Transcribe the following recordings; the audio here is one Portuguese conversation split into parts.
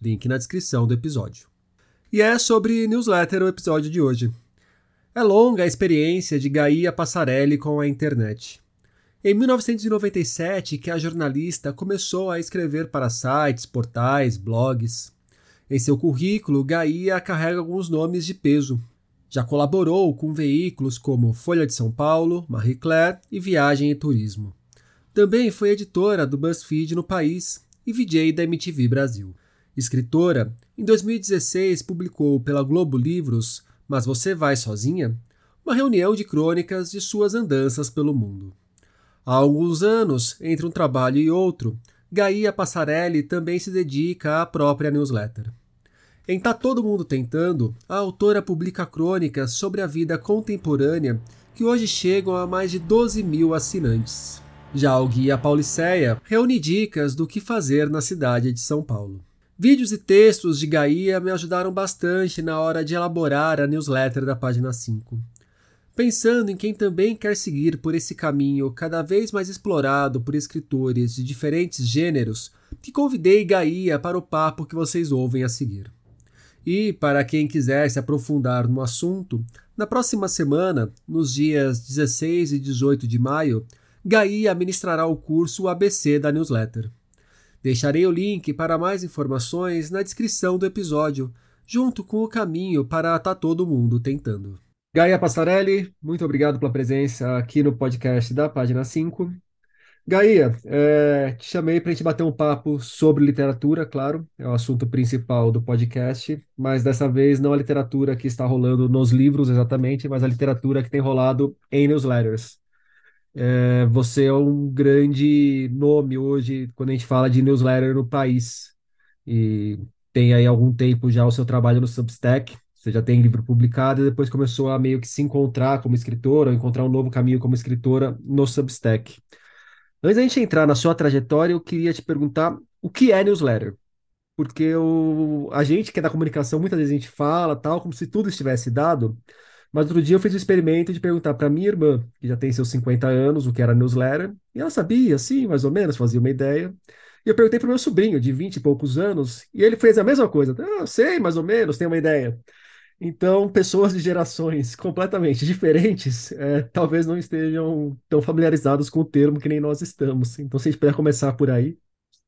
Link na descrição do episódio. E é sobre newsletter o episódio de hoje. É longa a experiência de Gaia Passarelli com a internet. Em 1997 que a jornalista começou a escrever para sites, portais, blogs. Em seu currículo, Gaia carrega alguns nomes de peso, já colaborou com veículos como Folha de São Paulo, Marie Claire e Viagem e Turismo. Também foi editora do BuzzFeed no país e VJ da MTV Brasil. Escritora, em 2016 publicou pela Globo Livros Mas Você Vai Sozinha? Uma reunião de crônicas de suas andanças pelo mundo. Há alguns anos, entre um trabalho e outro, Gaia Passarelli também se dedica à própria newsletter. Em Tá Todo Mundo Tentando, a autora publica crônicas sobre a vida contemporânea que hoje chegam a mais de 12 mil assinantes. Já o Guia Pauliceia reúne dicas do que fazer na cidade de São Paulo. Vídeos e textos de Gaia me ajudaram bastante na hora de elaborar a newsletter da página 5. Pensando em quem também quer seguir por esse caminho cada vez mais explorado por escritores de diferentes gêneros, que convidei Gaia para o papo que vocês ouvem a seguir. E, para quem quiser se aprofundar no assunto, na próxima semana, nos dias 16 e 18 de maio, Gaia ministrará o curso ABC da newsletter. Deixarei o link para mais informações na descrição do episódio, junto com o caminho para Tá Todo Mundo Tentando. Gaia Passarelli, muito obrigado pela presença aqui no podcast da página 5. Gaia, é, te chamei para a gente bater um papo sobre literatura, claro, é o assunto principal do podcast, mas dessa vez não a literatura que está rolando nos livros exatamente, mas a literatura que tem rolado em newsletters. É, você é um grande nome hoje quando a gente fala de newsletter no país, e tem aí algum tempo já o seu trabalho no Substack, você já tem livro publicado e depois começou a meio que se encontrar como escritora, encontrar um novo caminho como escritora no Substack. Antes da gente entrar na sua trajetória, eu queria te perguntar o que é newsletter? Porque o, a gente que é da comunicação, muitas vezes a gente fala tal, como se tudo estivesse dado, mas outro dia eu fiz o experimento de perguntar para minha irmã, que já tem seus 50 anos, o que era newsletter, e ela sabia, assim, mais ou menos, fazia uma ideia. E eu perguntei para o meu sobrinho, de 20 e poucos anos, e ele fez a mesma coisa. Ah, sei, mais ou menos, tem uma ideia. Então, pessoas de gerações completamente diferentes é, talvez não estejam tão familiarizados com o termo que nem nós estamos. Então, se a gente puder começar por aí.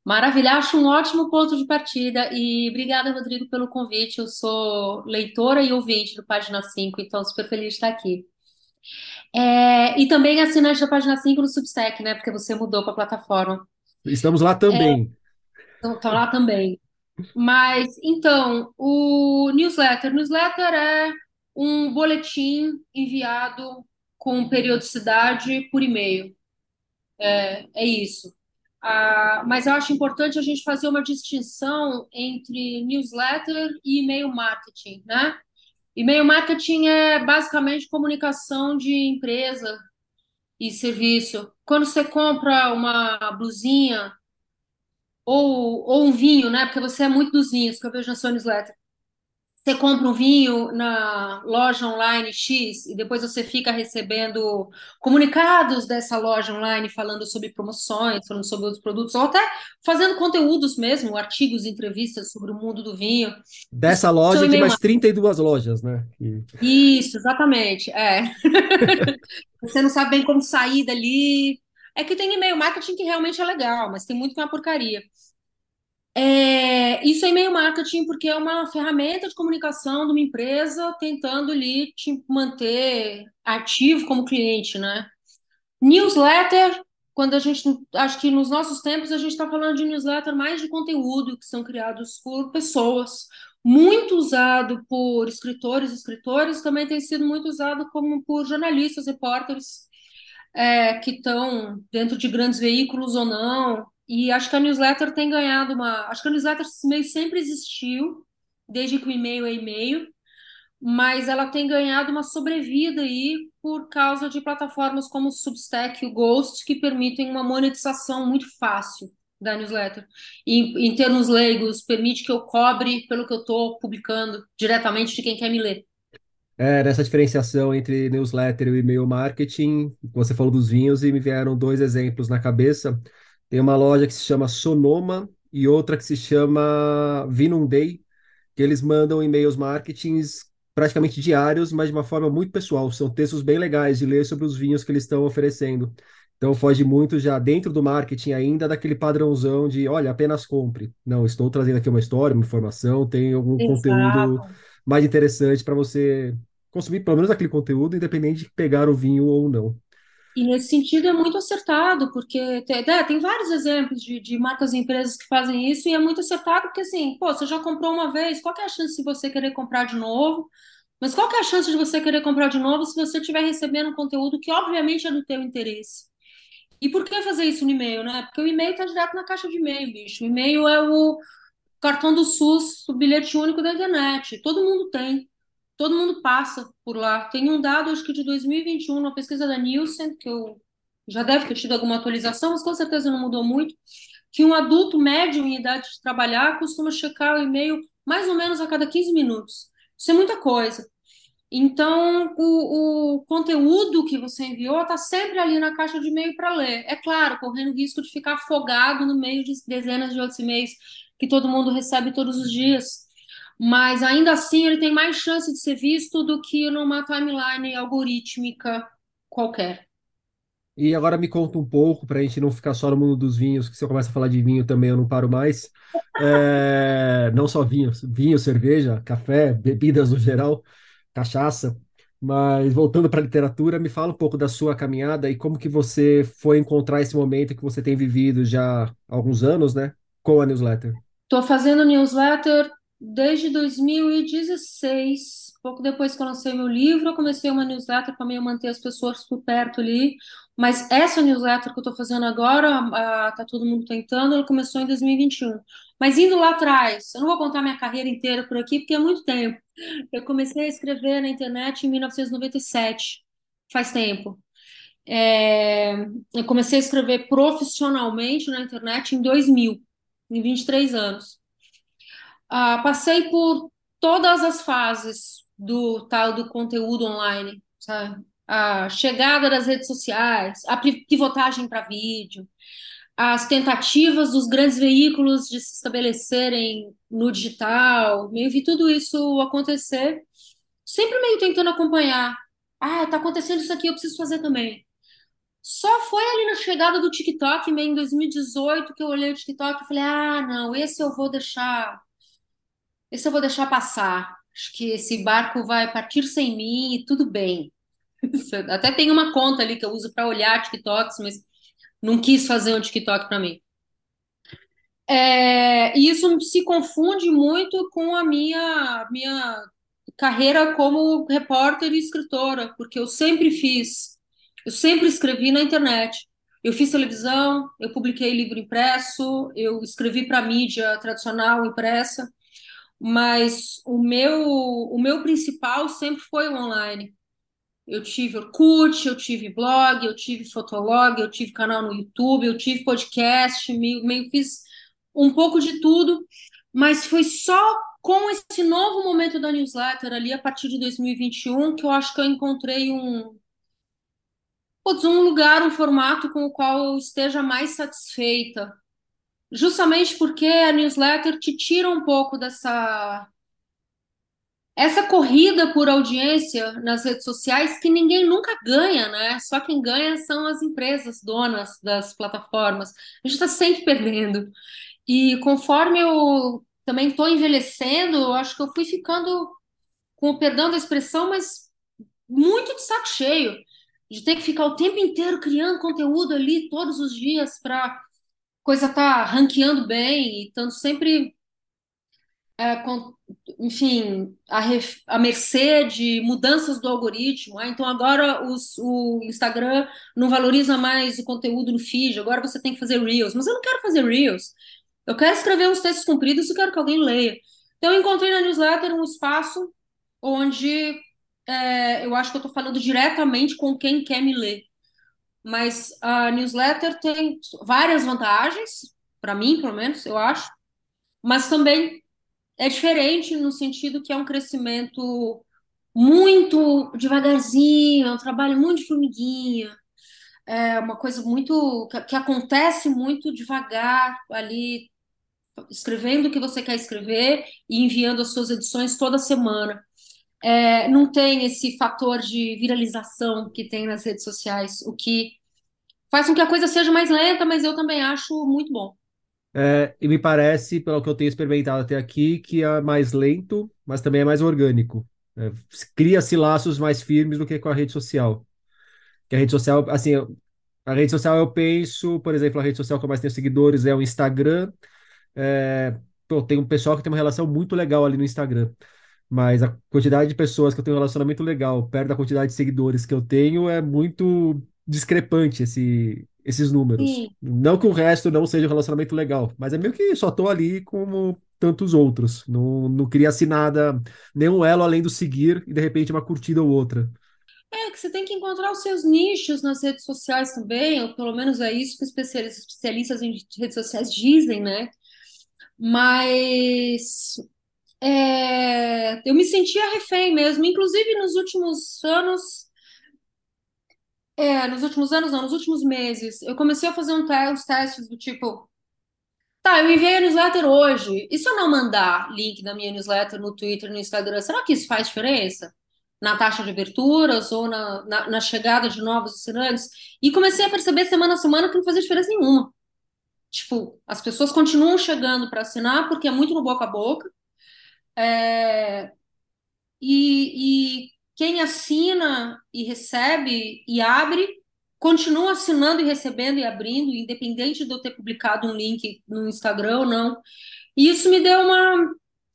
Maravilha, acho um ótimo ponto de partida e obrigada, Rodrigo, pelo convite. Eu sou leitora e ouvinte do Página 5, então super feliz de estar aqui. É, e também assinante da Página 5 no Substack, né? Porque você mudou para a plataforma. Estamos lá também. É, então, lá também. Mas, então, o newsletter. Newsletter é um boletim enviado com periodicidade por e-mail. É, é isso. Ah, mas eu acho importante a gente fazer uma distinção entre newsletter e e-mail marketing, né? E-mail marketing é basicamente comunicação de empresa e serviço. Quando você compra uma blusinha ou, ou um vinho, né? Porque você é muito dos vinhos, que eu vejo na sua newsletter. Você compra um vinho na loja online X e depois você fica recebendo comunicados dessa loja online falando sobre promoções, falando sobre outros produtos, ou até fazendo conteúdos mesmo, artigos, entrevistas sobre o mundo do vinho. Dessa loja e de mais 32 lojas, né? Isso, exatamente. É. você não sabe bem como sair dali. É que tem e-mail marketing que realmente é legal, mas tem muito que é uma porcaria. É, isso é e-mail marketing porque é uma ferramenta de comunicação de uma empresa tentando ali te manter ativo como cliente, né? Newsletter, quando a gente, acho que nos nossos tempos a gente está falando de newsletter mais de conteúdo que são criados por pessoas, muito usado por escritores escritores, também tem sido muito usado como por jornalistas, repórteres, é, que estão dentro de grandes veículos ou não, E acho que a newsletter tem ganhado uma. Acho que a newsletter meio sempre existiu, desde que o e-mail é e-mail, mas ela tem ganhado uma sobrevida aí por causa de plataformas como o Substack e o Ghost, que permitem uma monetização muito fácil da newsletter. E em termos leigos, permite que eu cobre pelo que eu estou publicando diretamente de quem quer me ler. É, nessa diferenciação entre newsletter e e-mail marketing, você falou dos vinhos e me vieram dois exemplos na cabeça. Tem uma loja que se chama Sonoma e outra que se chama Vinum Day, que eles mandam e-mails marketings praticamente diários, mas de uma forma muito pessoal. São textos bem legais de ler sobre os vinhos que eles estão oferecendo. Então foge muito já dentro do marketing ainda daquele padrãozão de, olha, apenas compre. Não, estou trazendo aqui uma história, uma informação, tem algum Exato. conteúdo mais interessante para você consumir pelo menos aquele conteúdo, independente de pegar o vinho ou não. E nesse sentido é muito acertado, porque tem, é, tem vários exemplos de, de marcas e empresas que fazem isso, e é muito acertado porque assim, pô, você já comprou uma vez, qual é a chance de você querer comprar de novo? Mas qual é a chance de você querer comprar de novo se você estiver recebendo um conteúdo que obviamente é do teu interesse? E por que fazer isso no e-mail, né? Porque o e-mail está direto na caixa de e-mail, bicho. O e-mail é o cartão do SUS, o bilhete único da internet. Todo mundo tem. Todo mundo passa por lá. Tem um dado, acho que de 2021, uma pesquisa da Nielsen, que eu já deve ter tido alguma atualização, mas com certeza não mudou muito, que um adulto médio em idade de trabalhar costuma checar o e-mail mais ou menos a cada 15 minutos. Isso é muita coisa. Então, o, o conteúdo que você enviou está sempre ali na caixa de e-mail para ler. É claro, correndo o risco de ficar afogado no meio de dezenas de outros e-mails que todo mundo recebe todos os dias. Mas ainda assim, ele tem mais chance de ser visto do que numa timeline algorítmica qualquer. E agora me conta um pouco, para a gente não ficar só no mundo dos vinhos, que se eu começar a falar de vinho também eu não paro mais. É, não só vinho, vinho, cerveja, café, bebidas no geral cachaça. Mas voltando para a literatura, me fala um pouco da sua caminhada e como que você foi encontrar esse momento que você tem vivido já há alguns anos, né, com a newsletter. Estou fazendo newsletter desde 2016. Pouco depois que eu lancei meu livro, eu comecei uma newsletter para meio manter as pessoas por perto ali. Mas essa newsletter que eu estou fazendo agora, está todo mundo tentando, ela começou em 2021. Mas indo lá atrás, eu não vou contar minha carreira inteira por aqui, porque é muito tempo. Eu comecei a escrever na internet em 1997, faz tempo. É, eu comecei a escrever profissionalmente na internet em 2000, em 23 anos. Ah, passei por todas as fases do tal do conteúdo online, sabe? A chegada das redes sociais, a pivotagem para vídeo, as tentativas dos grandes veículos de se estabelecerem no digital, meio vi tudo isso acontecer, sempre meio tentando acompanhar. Ah, tá acontecendo isso aqui, eu preciso fazer também. Só foi ali na chegada do TikTok, meio em 2018, que eu olhei o TikTok e falei: ah, não, esse eu vou deixar. Esse eu vou deixar passar. Acho que esse barco vai partir sem mim e tudo bem. Até tem uma conta ali que eu uso para olhar TikToks, mas não quis fazer um TikTok para mim. É, e isso se confunde muito com a minha, minha carreira como repórter e escritora, porque eu sempre fiz, eu sempre escrevi na internet. Eu fiz televisão, eu publiquei livro impresso, eu escrevi para mídia tradicional impressa, mas o meu, o meu principal sempre foi o online. Eu tive Orkut, eu tive blog, eu tive Fotolog, eu tive canal no YouTube, eu tive podcast, meio, meio fiz um pouco de tudo, mas foi só com esse novo momento da newsletter ali, a partir de 2021, que eu acho que eu encontrei um, um lugar, um formato com o qual eu esteja mais satisfeita. Justamente porque a newsletter te tira um pouco dessa essa corrida por audiência nas redes sociais que ninguém nunca ganha, né? Só quem ganha são as empresas donas das plataformas. A gente está sempre perdendo. E conforme eu também estou envelhecendo, eu acho que eu fui ficando, com o perdão da expressão, mas muito de saco cheio de ter que ficar o tempo inteiro criando conteúdo ali todos os dias para coisa tá ranqueando bem e estando sempre é, com, enfim, a, ref, mercê de mudanças do algoritmo. Ah, então agora os, o Instagram não valoriza mais o conteúdo no feed, agora você tem que fazer Reels. Mas eu não quero fazer Reels. Eu quero escrever uns textos compridos e quero que alguém leia. Então eu encontrei na newsletter um espaço onde é, eu acho que eu estou falando diretamente com quem quer me ler. Mas a newsletter tem várias vantagens, para mim, pelo menos, eu acho, mas também é diferente no sentido que é um crescimento muito devagarzinho, é um trabalho muito de formiguinha, é uma coisa muito que, que acontece muito devagar ali, escrevendo o que você quer escrever e enviando as suas edições toda semana. É, não tem esse fator de viralização que tem nas redes sociais, o que faz com que a coisa seja mais lenta, mas eu também acho muito bom. É, e me parece, pelo que eu tenho experimentado até aqui, que é mais lento, mas também é mais orgânico. É, Cria-se laços mais firmes do que com a rede social. Que a rede social, assim, a rede social eu penso, por exemplo, a rede social que eu mais tenho seguidores é o Instagram. É, pô, tem um pessoal que tem uma relação muito legal ali no Instagram. Mas a quantidade de pessoas que eu tenho um relacionamento legal, perto da quantidade de seguidores que eu tenho, é muito discrepante esse, esses números. Sim. Não que o resto não seja um relacionamento legal, mas é meio que só tô ali como tantos outros. Não, não cria-se nada, nenhum elo além do seguir e de repente uma curtida ou outra. É que você tem que encontrar os seus nichos nas redes sociais também, ou pelo menos é isso que especialistas, especialistas em redes sociais dizem, né? Mas é, eu me sentia refém mesmo, inclusive nos últimos anos é, nos últimos anos, não, nos últimos meses, eu comecei a fazer um te uns testes do tipo, tá, eu enviei a newsletter hoje, e se eu não mandar link da minha newsletter no Twitter, no Instagram, será que isso faz diferença? Na taxa de aberturas ou na, na, na chegada de novos assinantes? E comecei a perceber semana a semana que não fazia diferença nenhuma. Tipo, as pessoas continuam chegando para assinar porque é muito no boca a boca. É, e, e quem assina e recebe e abre, continua assinando e recebendo e abrindo, independente de eu ter publicado um link no Instagram ou não. E isso me deu uma,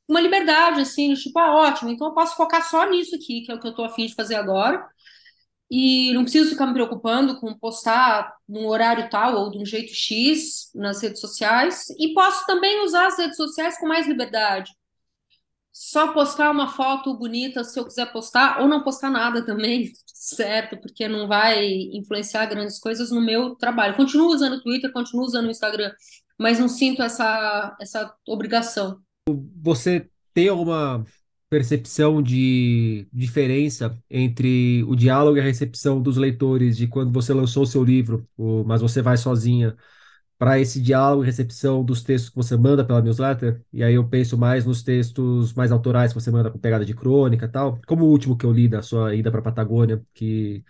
uma liberdade, assim, tipo, ah, ótimo, então eu posso focar só nisso aqui, que é o que eu estou afim de fazer agora. E não preciso ficar me preocupando com postar num horário tal ou de um jeito X nas redes sociais. E posso também usar as redes sociais com mais liberdade só postar uma foto bonita se eu quiser postar, ou não postar nada também, certo? Porque não vai influenciar grandes coisas no meu trabalho. Continuo usando o Twitter, continuo usando o Instagram, mas não sinto essa, essa obrigação. Você tem alguma percepção de diferença entre o diálogo e a recepção dos leitores de quando você lançou o seu livro, o Mas Você Vai Sozinha, para esse diálogo e recepção dos textos que você manda pela newsletter. E aí eu penso mais nos textos mais autorais que você manda com pegada de crônica e tal, como o último que eu li da sua ida para Patagônia, que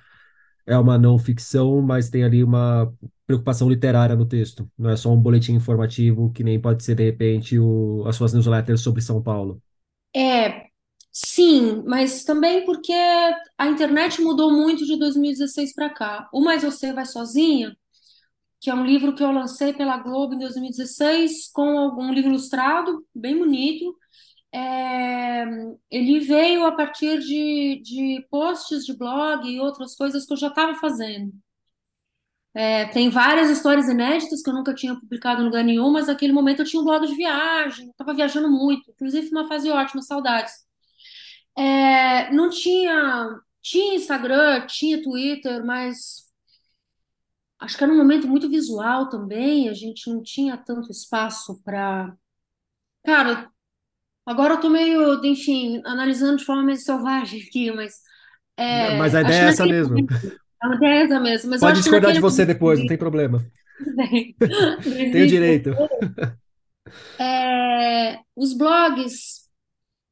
é uma não ficção, mas tem ali uma preocupação literária no texto. Não é só um boletim informativo que nem pode ser de repente o, as suas newsletters sobre São Paulo. É, sim, mas também porque a internet mudou muito de 2016 para cá. O Mais Você Vai Sozinha que é um livro que eu lancei pela Globo em 2016, com um livro ilustrado, bem bonito. É, ele veio a partir de, de posts de blog e outras coisas que eu já estava fazendo. É, tem várias histórias inéditas que eu nunca tinha publicado em lugar nenhum, mas naquele momento eu tinha um blog de viagem, estava viajando muito, inclusive uma fase ótima, saudades. É, não tinha, tinha Instagram, tinha Twitter, mas acho que era um momento muito visual também, a gente não tinha tanto espaço para. Cara, agora eu tô meio, enfim, analisando de forma meio selvagem aqui, mas. É, mas a ideia é essa mesmo. Momento, a ideia é essa mesmo. Mas Pode discordar de você depois, não tem problema. Tenho direito. É, os blogs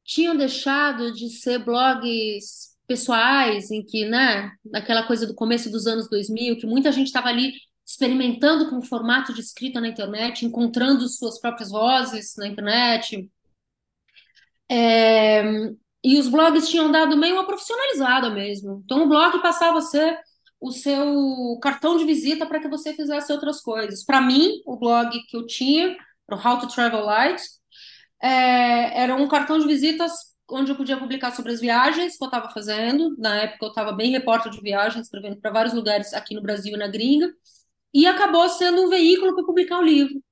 tinham deixado de ser blogs pessoais, em que, né, naquela coisa do começo dos anos 2000, que muita gente estava ali experimentando com o formato de escrita na internet, encontrando suas próprias vozes na internet. É, e os blogs tinham dado meio uma profissionalizada mesmo. Então o blog passava a ser o seu cartão de visita para que você fizesse outras coisas. Para mim, o blog que eu tinha, o How to Travel Light, É, era um cartão de visitas onde eu podia publicar sobre as viagens que eu estava fazendo. Na época eu estava bem repórter de viagens, escrevendo para vários lugares aqui no Brasil e na gringa. E acabou sendo um veículo para publicar o livro,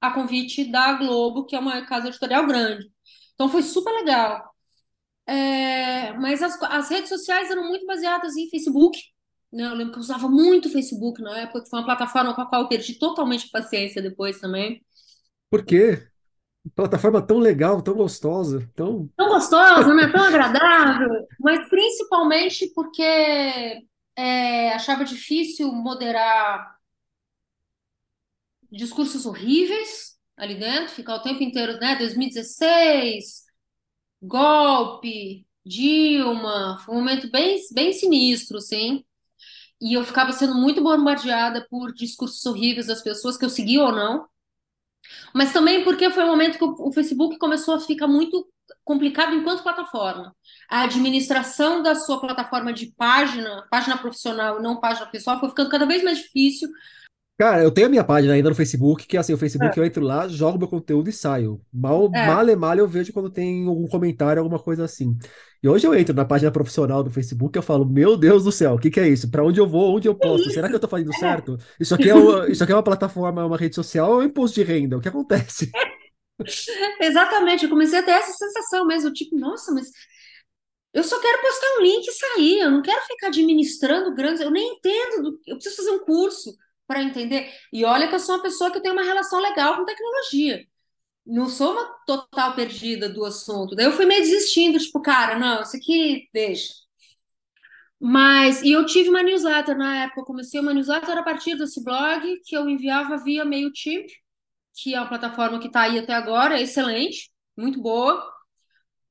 a convite da Globo, que é uma casa editorial grande. Então foi super legal. É, mas as, as redes sociais eram muito baseadas em Facebook. Né? Eu lembro que eu usava muito Facebook na época, que foi uma plataforma com a qual eu perdi totalmente paciência depois também. Por quê? Plataforma tão legal, tão gostosa, tão. Tão gostosa, né? Tão agradável, mas principalmente porque é, achava difícil moderar discursos horríveis ali dentro, ficar o tempo inteiro, né? 2016, golpe, Dilma, foi um momento bem, bem sinistro, sim. E eu ficava sendo muito bombardeada por discursos horríveis das pessoas que eu seguia ou não. Mas também porque foi um momento que o Facebook começou a ficar muito complicado enquanto plataforma. A administração da sua plataforma de página, página profissional não página pessoal, foi ficando cada vez mais difícil, Cara, eu tenho a minha página ainda no Facebook, que assim, o Facebook é. eu entro lá, jogo meu conteúdo e saio. Mal, é. mal e mal eu vejo quando tem algum comentário, alguma coisa assim. E hoje eu entro na página profissional do Facebook e eu falo, meu Deus do céu, o que que é isso? Para onde eu vou? Onde eu posto? Será que eu tô fazendo é. certo? Isso aqui é, uma, isso aqui é uma plataforma, uma rede social ou é um imposto de renda? O que acontece? Exatamente, eu comecei a ter essa sensação mesmo, tipo, nossa, mas eu só quero postar um link e sair, eu não quero ficar administrando grandes, eu nem entendo, eu preciso fazer um curso para entender. E olha que eu sou uma pessoa que tem uma relação legal com tecnologia. Não sou uma total perdida do assunto. Daí eu fui meio desistindo, tipo, cara, não, isso aqui deixa. Mas, e eu tive uma newsletter na época, eu comecei uma newsletter a partir desse blog que eu enviava via MailChimp, que é uma plataforma que está aí até agora, é excelente, muito boa.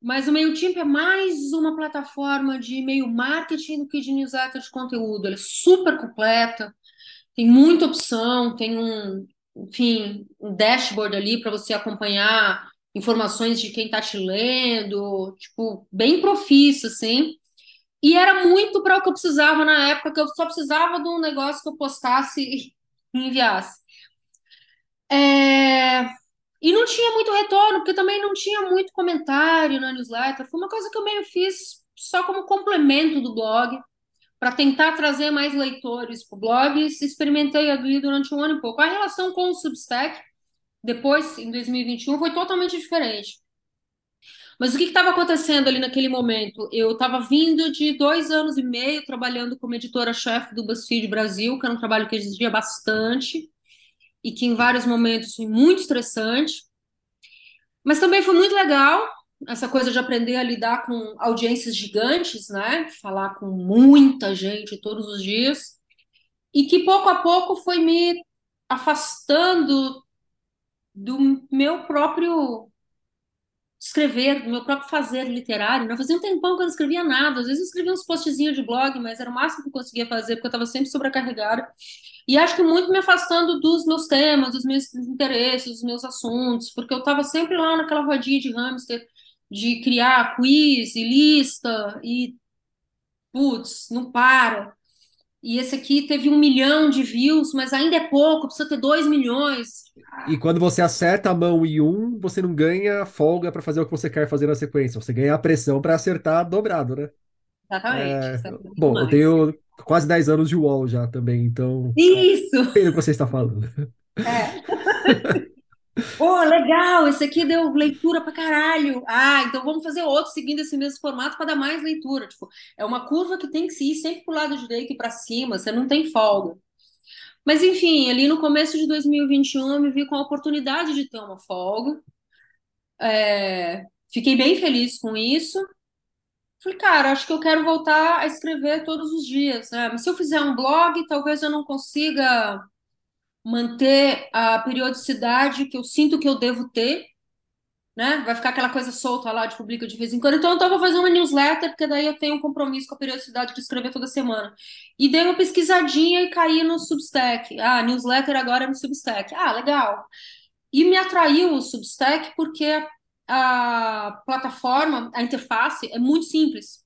Mas o MailChimp é mais uma plataforma de e-mail marketing do que de newsletter de conteúdo. Ela é super completa, tem muita opção, tem um, enfim, um dashboard ali para você acompanhar informações de quem está te lendo, tipo, bem profício, assim. E era muito para o que eu precisava na época, que eu só precisava de um negócio que eu postasse e enviasse. É... E não tinha muito retorno, porque também não tinha muito comentário na newsletter. Foi uma coisa que eu meio fiz só como complemento do blog para tentar trazer mais leitores para o blog. Experimentei ali durante um ano e pouco. A relação com o Substack, depois, em 2021, foi totalmente diferente. Mas o que estava acontecendo ali naquele momento? Eu estava vindo de dois anos e meio trabalhando como editora-chefe do BuzzFeed Brasil, que era um trabalho que exigia bastante e que em vários momentos foi muito estressante. Mas também foi muito legal, essa coisa de aprender a lidar com audiências gigantes, né? Falar com muita gente todos os dias. E que pouco a pouco foi me afastando do meu próprio escrever, do meu próprio fazer literário. Não fazia um tempão que eu não escrevia nada. Às vezes eu escrevia uns postzinhos de blog, mas era o máximo que eu conseguia fazer, porque eu estava sempre sobrecarregada. E acho que muito me afastando dos meus temas, dos meus interesses, dos meus assuntos, porque eu estava sempre lá naquela rodinha de hamster de criar quiz e lista e putz, não para. E esse aqui teve um milhão de views, mas ainda é pouco, precisa ter dois milhões. E quando você acerta a mão em um, você não ganha folga para fazer o que você quer fazer na sequência. Você ganha a pressão para acertar dobrado, né? Exatamente. É... Bom, eu tenho quase 10 anos de UOL já também, então. Isso! Sei o que você está falando. É. Pô, legal, esse aqui deu leitura pra caralho. Ah, então vamos fazer outro seguindo esse mesmo formato para dar mais leitura. Tipo, é uma curva que tem que se ir sempre pro lado direito e para cima, você não tem folga. Mas enfim, ali no começo de 2021 eu me vi com a oportunidade de ter uma folga. É, fiquei bem feliz com isso. Falei, cara, acho que eu quero voltar a escrever todos os dias, né? Mas se eu fizer um blog, talvez eu não consiga manter a periodicidade que eu sinto que eu devo ter, né? Vai ficar aquela coisa solta lá de publica de vez em quando. Então, eu estava fazendo uma newsletter, porque daí eu tenho um compromisso com a periodicidade de escrever toda semana. E dei uma pesquisadinha e caí no Substack. Ah, newsletter agora é no Substack. Ah, legal. E me atraiu o Substack porque a plataforma, a interface é muito simples.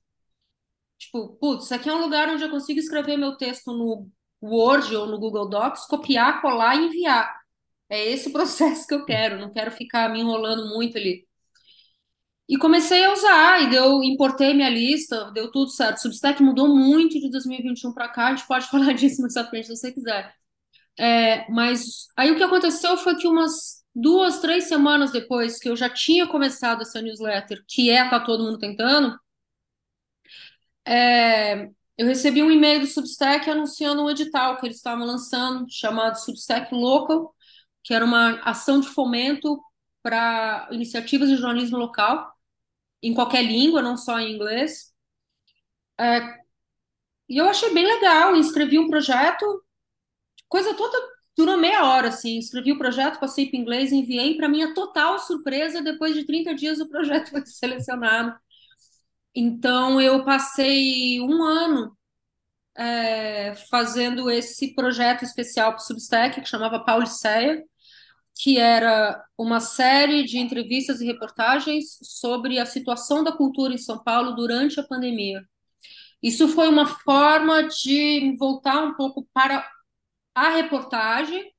Tipo, putz, isso aqui é um lugar onde eu consigo escrever meu texto no Word ou no Google Docs, copiar, colar e enviar. É esse processo que eu quero, não quero ficar me enrolando muito ali. E comecei a usar, e deu, importei minha lista, deu tudo certo. Substack mudou muito de 2021 para cá, a gente pode falar disso mais à frente se você quiser. É, mas aí o que aconteceu foi que umas duas, três semanas depois que eu já tinha começado essa newsletter, que é Tá Todo Mundo Tentando, é, eu recebi um e-mail do Substack anunciando um edital que eles estavam lançando, chamado Substack Local, que era uma ação de fomento para iniciativas de jornalismo local, em qualquer língua, não só em inglês. É, e eu achei bem legal, inscrevi um projeto, coisa toda durou meia hora, assim, escrevi o projeto, passei para inglês, enviei, para minha total surpresa, depois de 30 dias o projeto foi selecionado. Então, eu passei um ano é, fazendo esse projeto especial para o Substack, que chamava Pauliceia, que era uma série de entrevistas e reportagens sobre a situação da cultura em São Paulo durante a pandemia. Isso foi uma forma de voltar um pouco para a reportagem,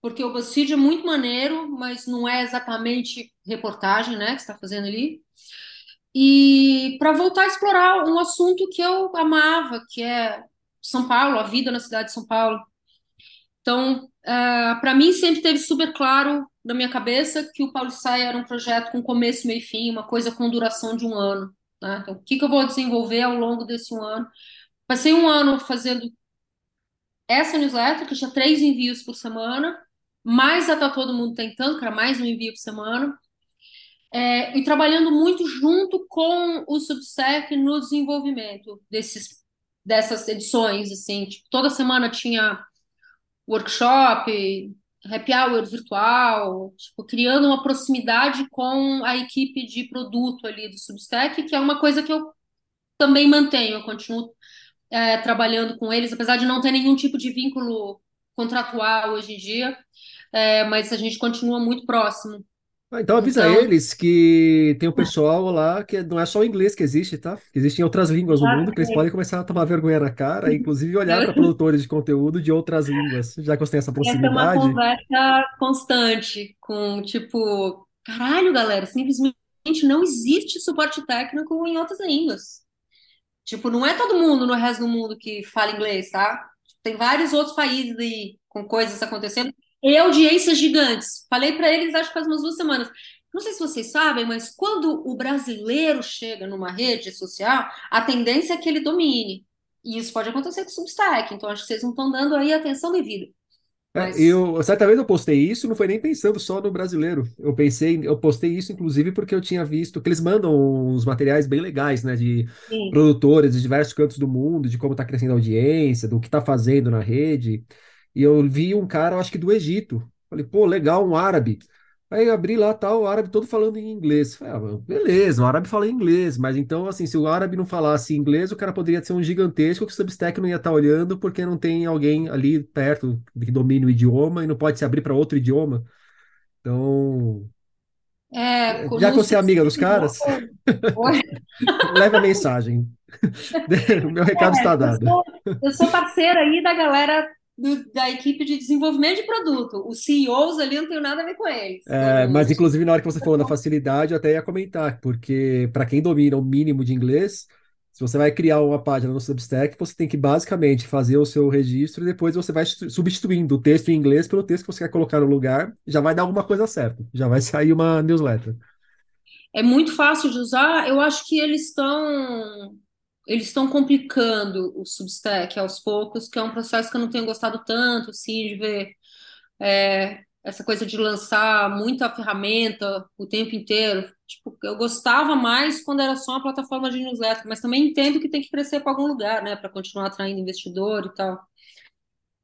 porque o BuzzFeed é muito maneiro, mas não é exatamente reportagem, né, que está fazendo ali. E para voltar a explorar um assunto que eu amava, que é São Paulo, a vida na cidade de São Paulo. Então, uh, é, para mim sempre teve super claro na minha cabeça que o Pauliceia era um projeto com começo, meio e fim, uma coisa com duração de um ano. Né? Então, o que, que eu vou desenvolver ao longo desse um ano? Passei um ano fazendo essa newsletter, que tinha três envios por semana, mais a Tá Todo Mundo Tentando, que era mais um envio por semana, é, e trabalhando muito junto com o Substack no desenvolvimento desses, dessas edições, assim, tipo, toda semana tinha workshop, happy hour virtual, tipo, criando uma proximidade com a equipe de produto ali do Substack, que é uma coisa que eu também mantenho, eu continuo é, trabalhando com eles, apesar de não ter nenhum tipo de vínculo contratual hoje em dia, é, mas a gente continua muito próximo. Ah, então avisa Então, eles que tem um pessoal lá que não é só o inglês que existe, tá? Que existem outras línguas no mundo que eles podem começar a tomar vergonha na cara, inclusive olhar para produtores de conteúdo de outras línguas, já que você tem essa essa é uma proximidade. conversa constante com, tipo, caralho, galera, simplesmente não existe suporte técnico em outras línguas. Tipo, não é todo mundo no resto do mundo que fala inglês, tá? Tem vários outros países aí com coisas acontecendo e audiências gigantes. Falei para eles, acho que faz umas duas semanas. Não sei se vocês sabem, mas quando o brasileiro chega numa rede social, a tendência é que ele domine. E isso pode acontecer com o Substack. Então, acho que vocês não estão dando aí atenção devida. É, Mas, eu, certa vez eu postei isso, não foi nem pensando só no brasileiro. Eu pensei, eu postei isso inclusive porque eu tinha visto que eles mandam uns materiais bem legais, né, de sim. produtores de diversos cantos do mundo, de como está crescendo a audiência, do que está fazendo na rede. E eu vi um cara, eu acho que do Egito. Falei, pô, legal, um árabe. Aí eu abri lá, tal, o árabe todo falando em inglês. Falei, ah, beleza, o árabe fala inglês, mas então, assim, se o árabe não falasse inglês, o cara poderia ser um gigantesco que o Substack não ia estar olhando porque não tem alguém ali perto que domine o idioma e não pode se abrir para outro idioma. Então, É, co- já que você é amiga dos caras, leve a mensagem. O meu recado está É, eu dado. sou, eu sou parceira aí da galera do- da equipe de desenvolvimento de produto. Os CEOs ali não tenho nada a ver com eles. É, mas, inclusive, na hora que você falou da facilidade, eu até ia comentar, porque para quem domina o mínimo de inglês, se você vai criar uma página no Substack, você tem que basicamente fazer o seu registro e depois você vai su- substituindo o texto em inglês pelo texto que você quer colocar no lugar, já vai dar alguma coisa certa, já vai sair uma newsletter. É muito fácil de usar. Eu acho que eles estão eles estão complicando o Substack aos poucos, que é um processo que eu não tenho gostado tanto, assim, de ver é, essa coisa de lançar muita ferramenta o tempo inteiro. Tipo, eu gostava mais quando era só uma plataforma de newsletter, mas também entendo que tem que crescer para algum lugar, né, para continuar atraindo investidor e tal.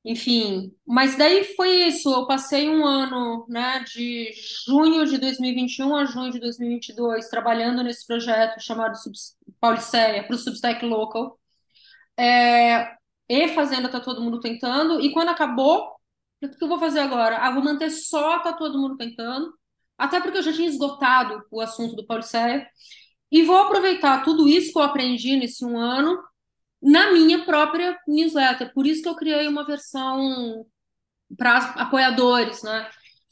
Enfim, mas daí foi isso. Eu passei um ano, né, de junho de 2021 a junho de 2022, trabalhando nesse projeto chamado Subs- Pauliceia, para o Substack Local, é, e fazendo Tá Todo Mundo Tentando. E quando acabou, o que eu vou fazer agora? Ah, vou manter só Tá Todo Mundo Tentando, até porque eu já tinha esgotado o assunto do Pauliceia, e vou aproveitar tudo isso que eu aprendi nesse um ano na minha própria newsletter. Por isso que eu criei uma versão para apoiadores, né?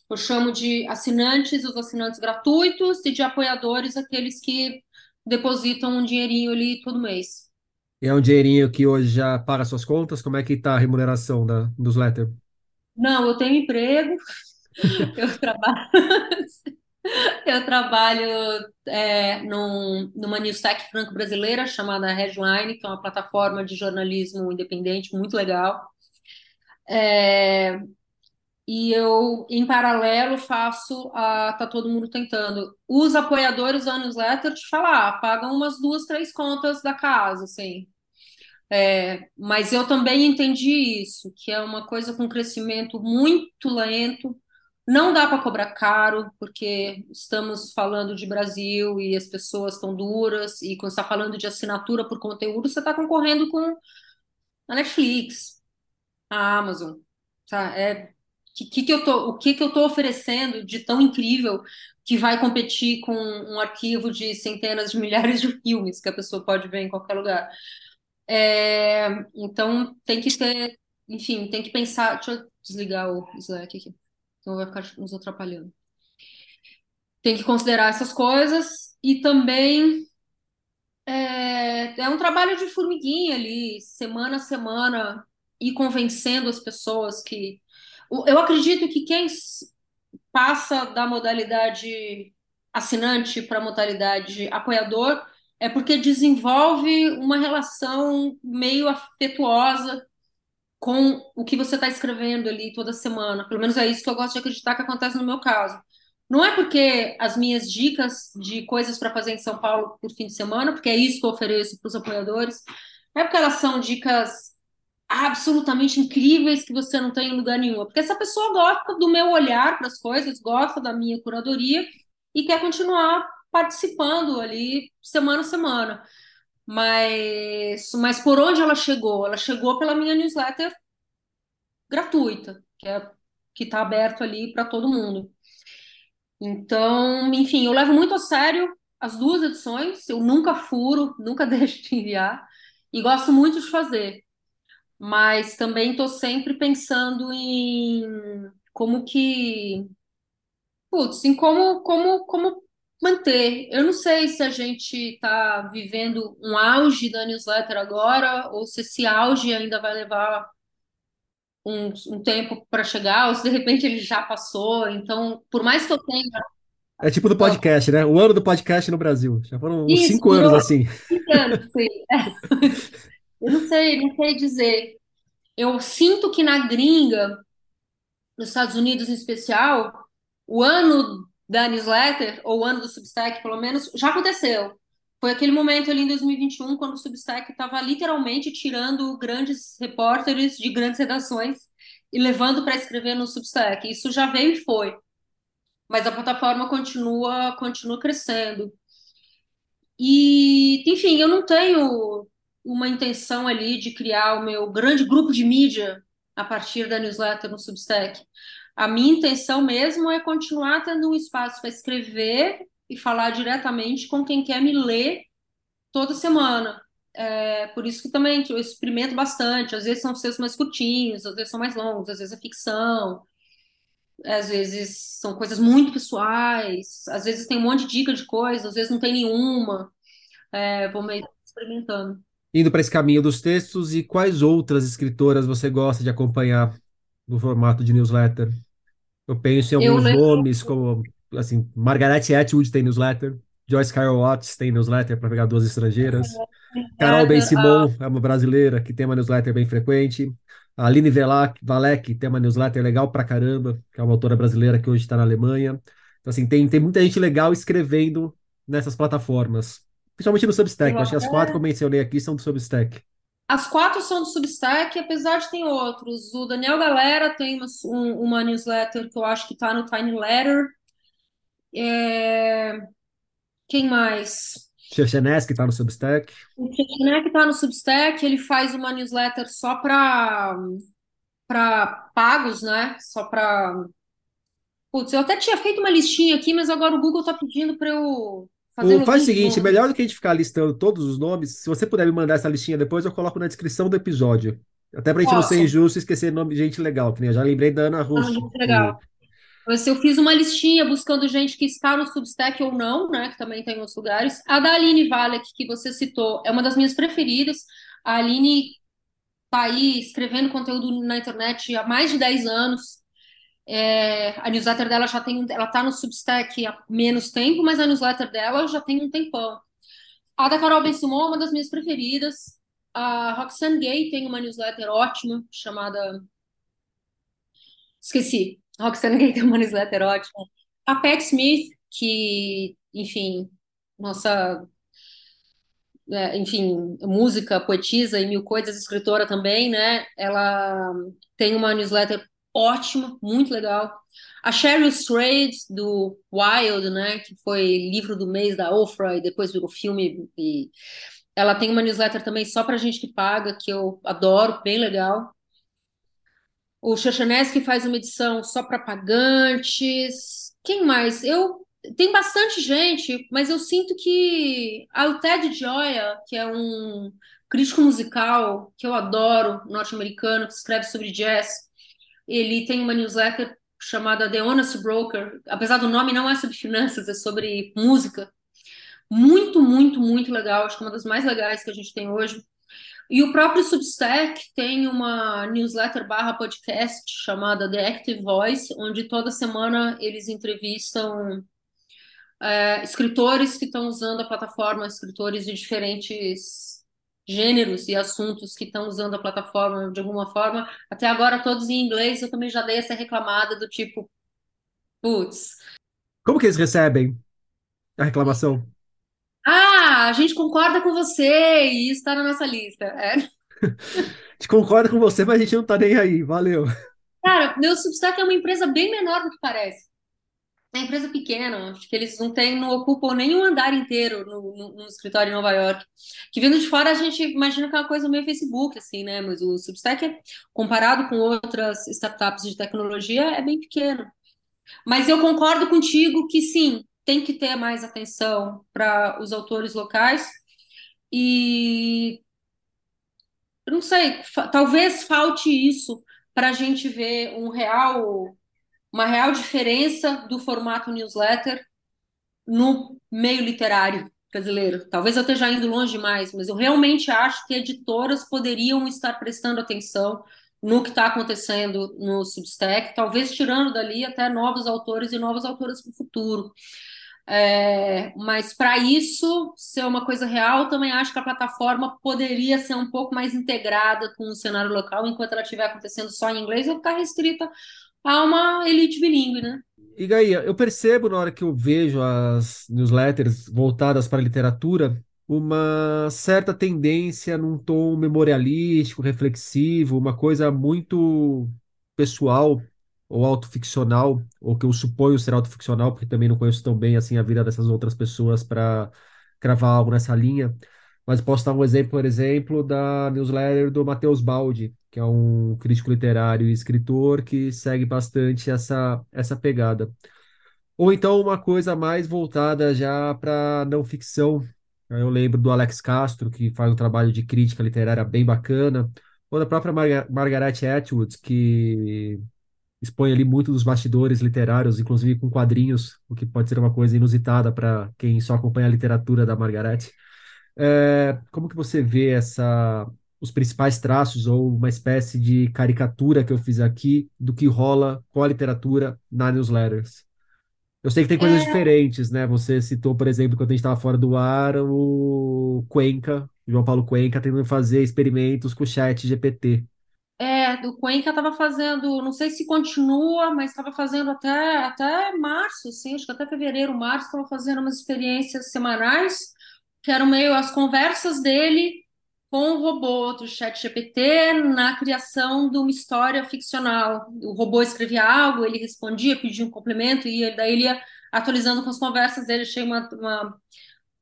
Eu chamo de assinantes, os assinantes gratuitos, e de apoiadores, aqueles que depositam um dinheirinho ali todo mês. E é um dinheirinho que hoje já paga suas contas? Como é que tá a remuneração da newsletter? Não, eu tenho emprego, eu trabalho, eu trabalho é, num, numa franco-brasileira chamada Redline, que é uma plataforma de jornalismo independente muito legal. É, e eu, em paralelo, faço a Tá Todo Mundo Tentando. Os apoiadores da newsletter, te falar, pagam umas duas, três contas da casa, assim. É, mas eu também entendi isso, que é uma coisa com crescimento muito lento, não dá para cobrar caro, porque estamos falando de Brasil e as pessoas estão duras, e quando está falando de assinatura por conteúdo, você está concorrendo com a Netflix, a Amazon. Tá? É, que, que, que eu tô, o que, que eu estou oferecendo de tão incrível que vai competir com um arquivo de centenas de milhares de filmes que a pessoa pode ver em qualquer lugar. É, então tem que ter, enfim, tem que pensar. Deixa eu desligar o Slack aqui, então vai ficar nos atrapalhando. Tem que considerar essas coisas e também é, é um trabalho de formiguinha ali, semana a semana, e convencendo as pessoas que eu acredito que quem passa da modalidade assinante para a modalidade apoiador é porque desenvolve uma relação meio afetuosa com o que você está escrevendo ali toda semana. Pelo menos é isso que eu gosto de acreditar que acontece no meu caso. Não é porque as minhas dicas de coisas para fazer em São Paulo por fim de semana, porque é isso que eu ofereço para os apoiadores, não é porque elas são dicas absolutamente incríveis que você não tem em lugar nenhum. Porque essa pessoa gosta do meu olhar para as coisas, gosta da minha curadoria e quer continuar participando ali semana a semana. Mas, mas por onde ela chegou? Ela chegou pela minha newsletter gratuita, que é que está aberto ali para todo mundo. Então, enfim, eu levo muito a sério as duas edições, eu nunca furo, nunca deixo de enviar, e gosto muito de fazer mas também estou sempre pensando em como que, putz, em como, como, como manter. Eu não sei se a gente está vivendo um auge da newsletter agora, ou se esse auge ainda vai levar um, um tempo para chegar, ou se de repente ele já passou. Então, por mais que eu tenha. É tipo do podcast, né? O ano do podcast no Brasil. Já foram uns Isso, cinco anos assim. Cinco anos, sim. É. Eu não sei, não sei dizer. Eu sinto que na gringa, nos Estados Unidos em especial, o ano da newsletter, ou ano do Substack, pelo menos, já aconteceu. Foi aquele momento ali em 2021, quando o Substack estava literalmente tirando grandes repórteres de grandes redações e levando para escrever no Substack. Isso já veio e foi. Mas a plataforma continua, continua crescendo. E, enfim, eu não tenho uma intenção ali de criar o meu grande grupo de mídia a partir da newsletter no Substack. A minha intenção mesmo é continuar tendo um espaço para escrever e falar diretamente com quem quer me ler toda semana. É, por isso que também eu experimento bastante. Às vezes são textos mais curtinhos, às vezes são mais longos, às vezes é ficção, às vezes são coisas muito pessoais, às vezes tem um monte de dica de coisas, às vezes não tem nenhuma. É, vou meio experimentando indo para esse caminho dos textos e quais outras escritoras você gosta de acompanhar no formato de newsletter? Eu penso em alguns nomes, como assim, Margaret Atwood tem newsletter, Joyce Carol Watts tem newsletter para pegar duas estrangeiras, Carol Ben Simon é uma brasileira que tem uma newsletter bem frequente, a Aline Valek tem uma newsletter legal pra caramba, que é uma autora brasileira que hoje está na Alemanha. Então, assim, tem, tem muita gente legal escrevendo nessas plataformas. Principalmente no Substack. Eu acho que as quatro que eu mencionei aqui são do Substack. As quatro são do Substack, apesar de ter outros. O Daniel Galera tem uma, um, uma newsletter que eu acho que está no Tiny Letter. É... Quem mais? Chechenek está no Substack. O Chechenek está no Substack, ele faz uma newsletter só para para pagos, né? Só para Putz, eu até tinha feito uma listinha aqui, mas agora o Google está pedindo para eu o, faz o seguinte, melhor do que a gente ficar listando todos os nomes, se você puder me mandar essa listinha depois, eu coloco na descrição do episódio. Até pra gente Posso. não ser injusto e esquecer nome de gente legal, que nem eu já lembrei da Ana Russo. Ah, legal. Eu fiz uma listinha buscando gente que está no Substack ou não, né? Que também tem outros lugares. A da Aline Valek, que você citou, é uma das minhas preferidas. A Aline está aí escrevendo conteúdo na internet há mais de 10 anos. É, a newsletter dela já tem, ela está no Substack há menos tempo, mas a newsletter dela já tem um tempão. A da Carol Ben Simon é uma das minhas preferidas. A Roxane Gay tem uma newsletter ótima chamada. Esqueci. Roxane Gay tem uma newsletter ótima. A Pat Smith, que, enfim, nossa. É, enfim, música, poetisa e mil coisas, escritora também, né? Ela tem uma newsletter ótima, muito legal. A Cheryl Strayed, do Wild, né, que foi livro do mês da Oprah e depois virou filme, e ela tem uma newsletter também só para gente que paga, que eu adoro, bem legal. O Xoxanesque faz uma edição só para pagantes. Quem mais? Eu tem bastante gente, mas eu sinto que o Ted Gioia, que é um crítico musical que eu adoro, norte-americano, que escreve sobre jazz, ele tem uma newsletter chamada The Honest Broker. Apesar do nome, não é sobre finanças, é sobre música. Muito, muito, muito legal. Acho que é uma das mais legais que a gente tem hoje. E o próprio Substack tem uma newsletter barra podcast chamada The Active Voice, onde toda semana eles entrevistam é, escritores que estão usando a plataforma, escritores de diferentes gêneros e assuntos que estão usando a plataforma de alguma forma. Até agora, todos em inglês, eu também já dei essa reclamada do tipo, putz. Como que eles recebem a reclamação? Ah, a gente concorda com você e isso está na nossa lista. É. a gente concorda com você, mas a gente não está nem aí. Valeu. Cara, meu Substack é uma empresa bem menor do que parece. É empresa pequena, acho que eles não têm, não ocupam nenhum andar inteiro no, no, no, escritório em Nova York. Que vindo de fora a gente imagina que é uma coisa meio Facebook, assim, né? Mas o Substack, comparado com outras startups de tecnologia, é bem pequeno. Mas eu concordo contigo que sim, tem que ter mais atenção para os autores locais e não sei, talvez falte isso para a gente ver um real uma real diferença do formato newsletter no meio literário brasileiro. Talvez eu esteja indo longe demais, mas eu realmente acho que editoras poderiam estar prestando atenção no que está acontecendo no Substack, talvez tirando dali até novos autores e novas autoras para o futuro. É, mas para isso ser uma coisa real, também acho que a plataforma poderia ser um pouco mais integrada com o cenário local, enquanto ela estiver acontecendo só em inglês, vai ficar restrita a uma elite bilíngue, né? E Gaia, eu percebo na hora que eu vejo as newsletters voltadas para a literatura uma certa tendência num tom memorialístico, reflexivo, uma coisa muito pessoal ou autoficcional, ou que eu suponho ser autoficcional, porque também não conheço tão bem assim a vida dessas outras pessoas para cravar algo nessa linha. Mas posso dar um exemplo, por exemplo, da newsletter do Matheus Baldi, que é um crítico literário e escritor que segue bastante essa, essa pegada. Ou então uma coisa mais voltada já para não ficção. Eu lembro do Alex Castro, que faz um trabalho de crítica literária bem bacana, ou da própria Mar Margaret Atwood, que expõe ali muito dos bastidores literários, inclusive com quadrinhos, o que pode ser uma coisa inusitada para quem só acompanha a literatura da Margaret. É, como que você vê essa, os principais traços ou uma espécie de caricatura que eu fiz aqui do que rola com a literatura na newsletters. Eu sei que tem coisas é... diferentes, né? Você citou, por exemplo, quando a gente estava fora do ar, o Cuenca, João Paulo Cuenca, tentando fazer experimentos com o chat GPT. É, do Cuenca estava fazendo, não sei se continua, mas estava fazendo até, até março, sim, acho que até fevereiro, março, estava fazendo umas experiências semanais, que eram meio as conversas dele com o robô do ChatGPT na criação de uma história ficcional. O robô escrevia algo, ele respondia, pedia um complemento, e daí ele ia atualizando com as conversas dele. Achei uma, uma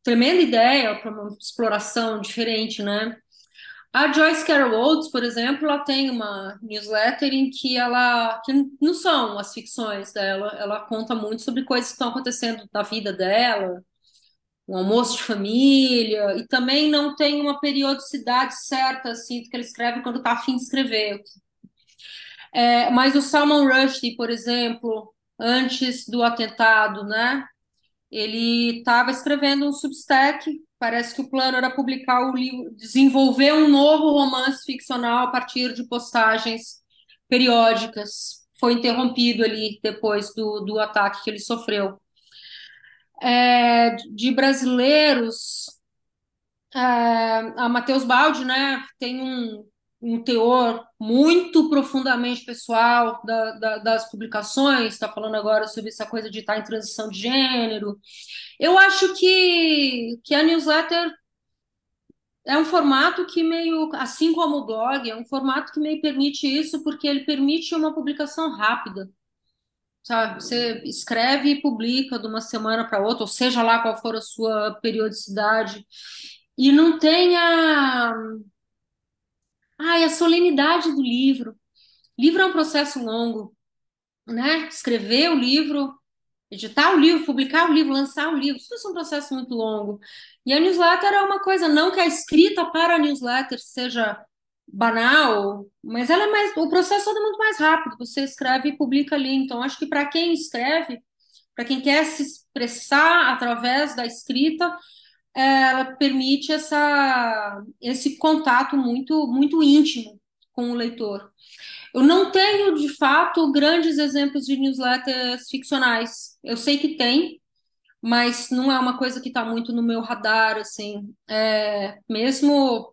tremenda ideia para uma exploração diferente, né? A Joyce Carol Oates, por exemplo, ela tem uma newsletter em que ela, que não são as ficções dela, ela conta muito sobre coisas que estão acontecendo na vida dela, um almoço de família, e também não tem uma periodicidade certa, assim, que ele escreve quando está afim de escrever. É, mas o Salman Rushdie, por exemplo, antes do atentado, né? Ele estava escrevendo um Substack. Parece que o plano era publicar o livro, desenvolver um novo romance ficcional a partir de postagens periódicas. Foi interrompido ali depois do, do ataque que ele sofreu. É, de brasileiros, é, a Matheus Baldi, né, tem um, um teor muito profundamente pessoal da, da, das publicações, está falando agora sobre essa coisa de estar em transição de gênero. Eu acho que, que a newsletter é um formato que meio, assim como o blog, é um formato que meio permite isso, porque ele permite uma publicação rápida. Sabe? Você escreve e publica de uma semana para outra, ou seja lá qual for a sua periodicidade, e não tem a Ai, a solenidade do livro. Livro é um processo longo, né? Escrever o livro, editar o livro, publicar o livro, lançar o livro, isso é um processo muito longo. E a newsletter é uma coisa, não que a escrita para a newsletter seja banal, mas ela é mais, o processo é muito mais rápido. Você escreve e publica ali. Então, acho que para quem escreve, para quem quer se expressar através da escrita, ela permite essa, esse contato muito, muito íntimo com o leitor. Eu não tenho, de fato, grandes exemplos de newsletters ficcionais. Eu sei que tem, mas não é uma coisa que está muito no meu radar, assim. É, mesmo,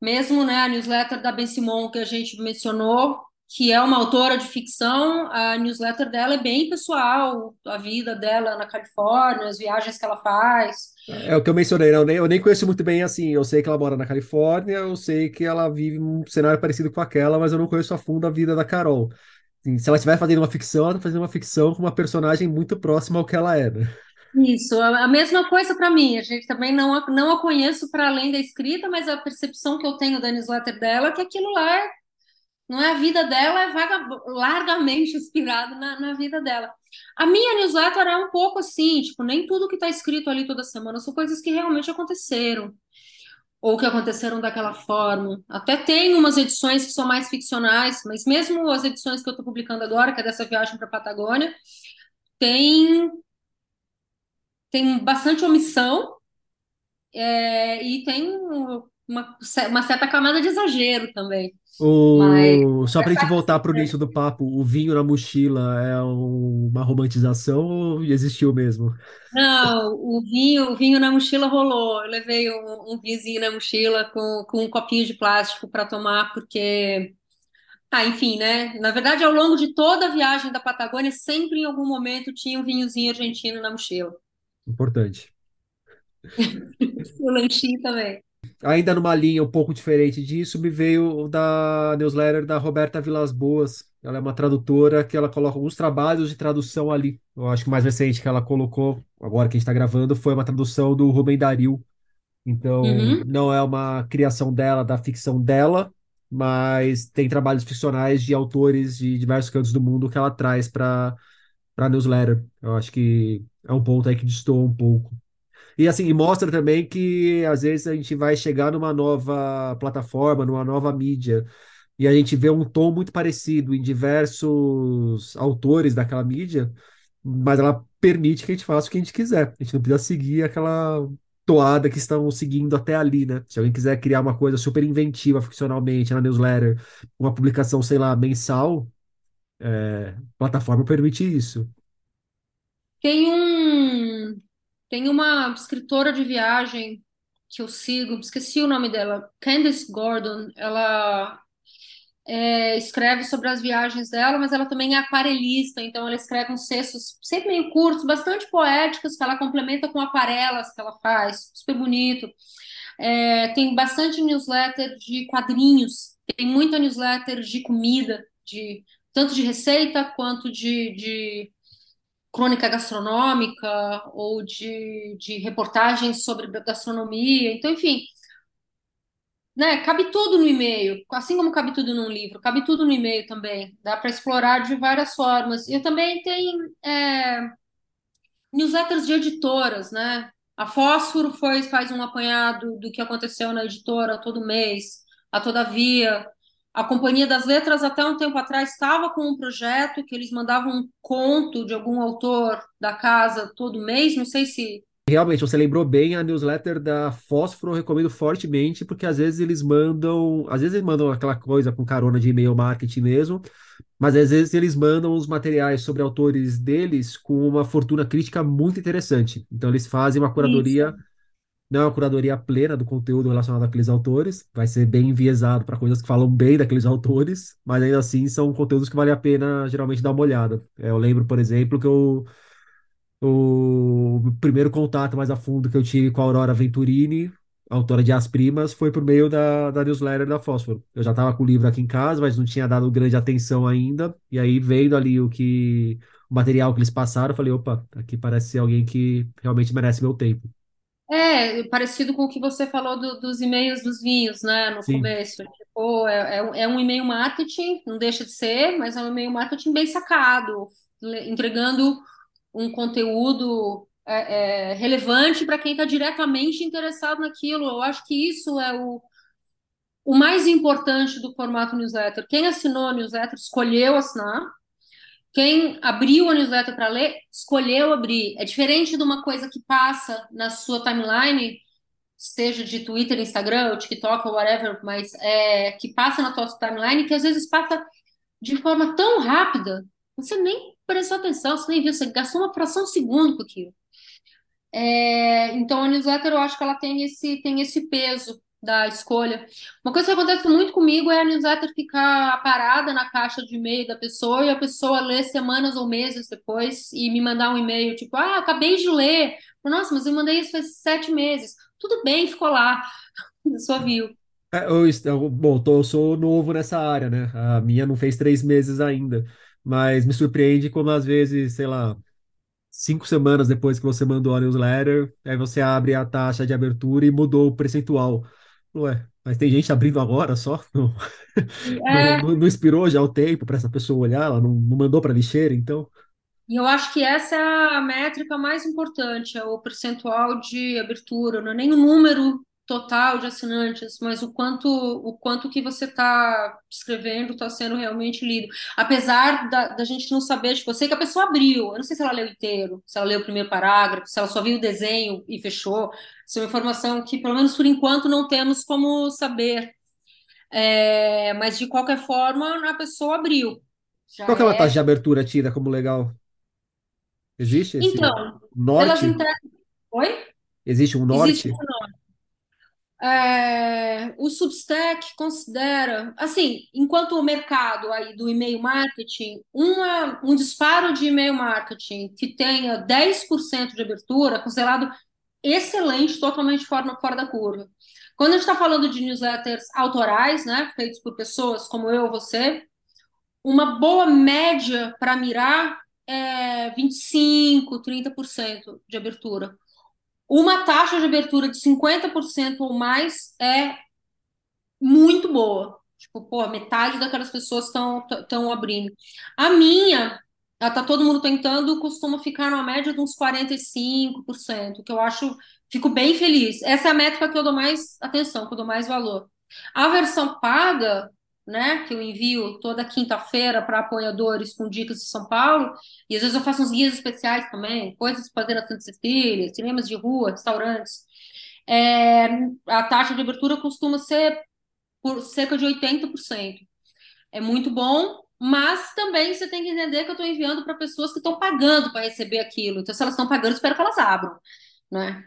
mesmo né, a newsletter da Ben Simon que a gente mencionou, que é uma autora de ficção, a newsletter dela é bem pessoal, a vida dela na Califórnia, as viagens que ela faz. É o que eu mencionei, não, eu nem conheço muito bem assim. Eu sei que ela mora na Califórnia, eu sei que ela vive um cenário parecido com aquela, mas eu não conheço a fundo a vida da Carol. Se ela estiver fazendo uma ficção, ela está fazendo uma ficção com uma personagem muito próxima ao que ela é. Né? Isso, a mesma coisa para mim. A gente também não a, não a conheço para além da escrita, mas a percepção que eu tenho da newsletter dela é que aquilo lá é não é a vida dela, é vaga, largamente inspirado na, na vida dela. A minha newsletter é um pouco assim, tipo, nem tudo que está escrito ali toda semana são coisas que realmente aconteceram ou que aconteceram daquela forma. Até tem umas edições que são mais ficcionais, mas mesmo as edições que eu estou publicando agora, que é dessa viagem para a Patagônia, tem tem bastante omissão é, e tem uma, uma certa camada de exagero também. O... Mas... Só para a gente voltar para o início do papo, o vinho na mochila é uma romantização ou existiu mesmo? Não, o vinho, o vinho na mochila rolou. Eu levei um, um vinhozinho na mochila com, com um copinho de plástico para tomar, porque. Ah, enfim, né? Na verdade, ao longo de toda a viagem da Patagônia, sempre em algum momento tinha um vinhozinho argentino na mochila. Importante. o lanchinho também ainda numa linha um pouco diferente disso, me veio da newsletter da Roberta Vilas Boas. Ela é uma tradutora que ela coloca alguns trabalhos de tradução ali. Eu acho que o mais recente que ela colocou, agora que a gente está gravando, foi uma tradução do Rubem Daril. Então, uhum. não é uma criação dela, da ficção dela, mas tem trabalhos ficcionais de autores de diversos cantos do mundo que ela traz para a newsletter. Eu acho que é um ponto aí que distorce um pouco. E assim, mostra também que às vezes a gente vai chegar numa nova plataforma, numa nova mídia, e a gente vê um tom muito parecido em diversos autores daquela mídia, mas ela permite que a gente faça o que a gente quiser. A gente não precisa seguir aquela toada que estão seguindo até ali, né? Se alguém quiser criar uma coisa super inventiva ficcionalmente na newsletter, uma publicação, sei lá, mensal, é, plataforma permite isso. Tem um tem uma escritora de viagem que eu sigo, esqueci o nome dela, Candice Gordon. Ela é, escreve sobre as viagens dela, mas ela também é aquarelista, então ela escreve uns textos sempre meio curtos, bastante poéticos, que ela complementa com aquarelas que ela faz, super bonito. É, tem bastante newsletter de quadrinhos, tem muita newsletter de comida, de tanto de receita quanto de, de crônica gastronômica ou de, de reportagens sobre gastronomia. Então, enfim, né, cabe tudo no e-mail, assim como cabe tudo num livro, cabe tudo no e-mail também. Dá para explorar de várias formas. E também tem é, newsletters de editoras, né? A Fósforo foi, faz um apanhado do que aconteceu na editora todo mês, a Todavia A Companhia das Letras, até um tempo atrás, estava com um projeto que eles mandavam um conto de algum autor da casa todo mês. Não sei se. Realmente, você lembrou bem, a newsletter da Fósforo eu recomendo fortemente, porque às vezes eles mandam, às vezes eles mandam aquela coisa com carona de e-mail marketing mesmo, mas às vezes eles mandam os materiais sobre autores deles com uma fortuna crítica muito interessante. Então eles fazem uma curadoria Isso. Não é uma curadoria plena do conteúdo relacionado àqueles autores, vai ser bem enviesado para coisas que falam bem daqueles autores, mas ainda assim são conteúdos que vale a pena geralmente dar uma olhada. É, eu lembro, por exemplo, que eu, o primeiro contato mais a fundo que eu tive com a Aurora Venturini, autora de As Primas, foi por meio da, da newsletter da Fósforo. Eu já estava com o livro aqui em casa, mas não tinha dado grande atenção ainda, e aí vendo ali o que o material que eles passaram, eu falei, opa, aqui parece ser alguém que realmente merece meu tempo. É, parecido com o que você falou do- dos e-mails dos vinhos, né, no Sim. começo. Tipo, é, é um é um e-mail marketing, não deixa de ser, mas é um e-mail marketing bem sacado, entregando um conteúdo é, é, relevante para quem está diretamente interessado naquilo. Eu acho que isso é o, o mais importante do formato newsletter. Quem assinou a newsletter escolheu assinar, quem abriu a newsletter para ler escolheu abrir. É diferente de uma coisa que passa na sua timeline seja de Twitter, Instagram, TikTok ou whatever, mas é, que passa na tua timeline, que às vezes passa de forma tão rápida, você nem prestou atenção, você nem viu, você gastou uma fração de segundo com aquilo. É, então a newsletter eu acho que ela tem esse, tem esse peso da escolha. Uma coisa que acontece muito comigo é a newsletter ficar parada na caixa de e-mail da pessoa e a pessoa ler semanas ou meses depois e me mandar um e-mail tipo, ah, acabei de ler. Nossa, mas eu mandei isso faz sete meses. Tudo bem, ficou lá. Pessoa viu. É, eu, eu- bom, tô- eu sou novo nessa área, né? A minha não fez três meses ainda, mas me surpreende como às vezes, sei lá, cinco semanas depois que você mandou a newsletter, aí você abre a taxa de abertura e mudou o percentual. Ué, mas tem gente abrindo agora só? Não, É, não, não expirou já o tempo para essa pessoa olhar? Ela não, não mandou para lixeira, então? E eu acho que essa é a métrica mais importante, é o percentual de abertura, não é nem o número total de assinantes, mas o quanto o quanto que você está escrevendo está sendo realmente lido. Apesar da, da gente não saber, tipo, eu sei que a pessoa abriu, eu não sei se ela leu inteiro, se ela leu o primeiro parágrafo, se ela só viu o desenho e fechou. Isso é uma informação que, pelo menos por enquanto, não temos como saber. É, mas de qualquer forma, a pessoa abriu. Qual Já que é uma taxa de é. abertura tida como legal? Existe esse Então, norte? Oi? Existe um Existe. norte? É, o Substack considera, assim, enquanto o mercado aí do e-mail marketing, uma, um disparo de e-mail marketing que tenha 10% de abertura, é considerado excelente, totalmente fora, fora da curva. Quando a gente está falando de newsletters autorais, né, feitos por pessoas como eu ou você, uma boa média para mirar é 25, 30% de abertura. Uma taxa de abertura de 50% ou mais é muito boa. Tipo, pô, metade daquelas pessoas estão abrindo. A minha, ela tá todo mundo tentando, costuma ficar na média de uns 45%, que eu acho, fico bem feliz. Essa é a métrica que eu dou mais atenção, que eu dou mais valor. A versão paga, né, que eu envio toda quinta-feira para apoiadores com dicas de São Paulo, e às vezes eu faço uns guias especiais também, coisas para fazer na Santa Cecília, cinemas de rua, restaurantes. É, a taxa de abertura costuma ser por cerca de 80%. É muito bom, mas também você tem que entender que eu estou enviando para pessoas que estão pagando para receber aquilo. Então, se elas estão pagando, espero que elas abram, né?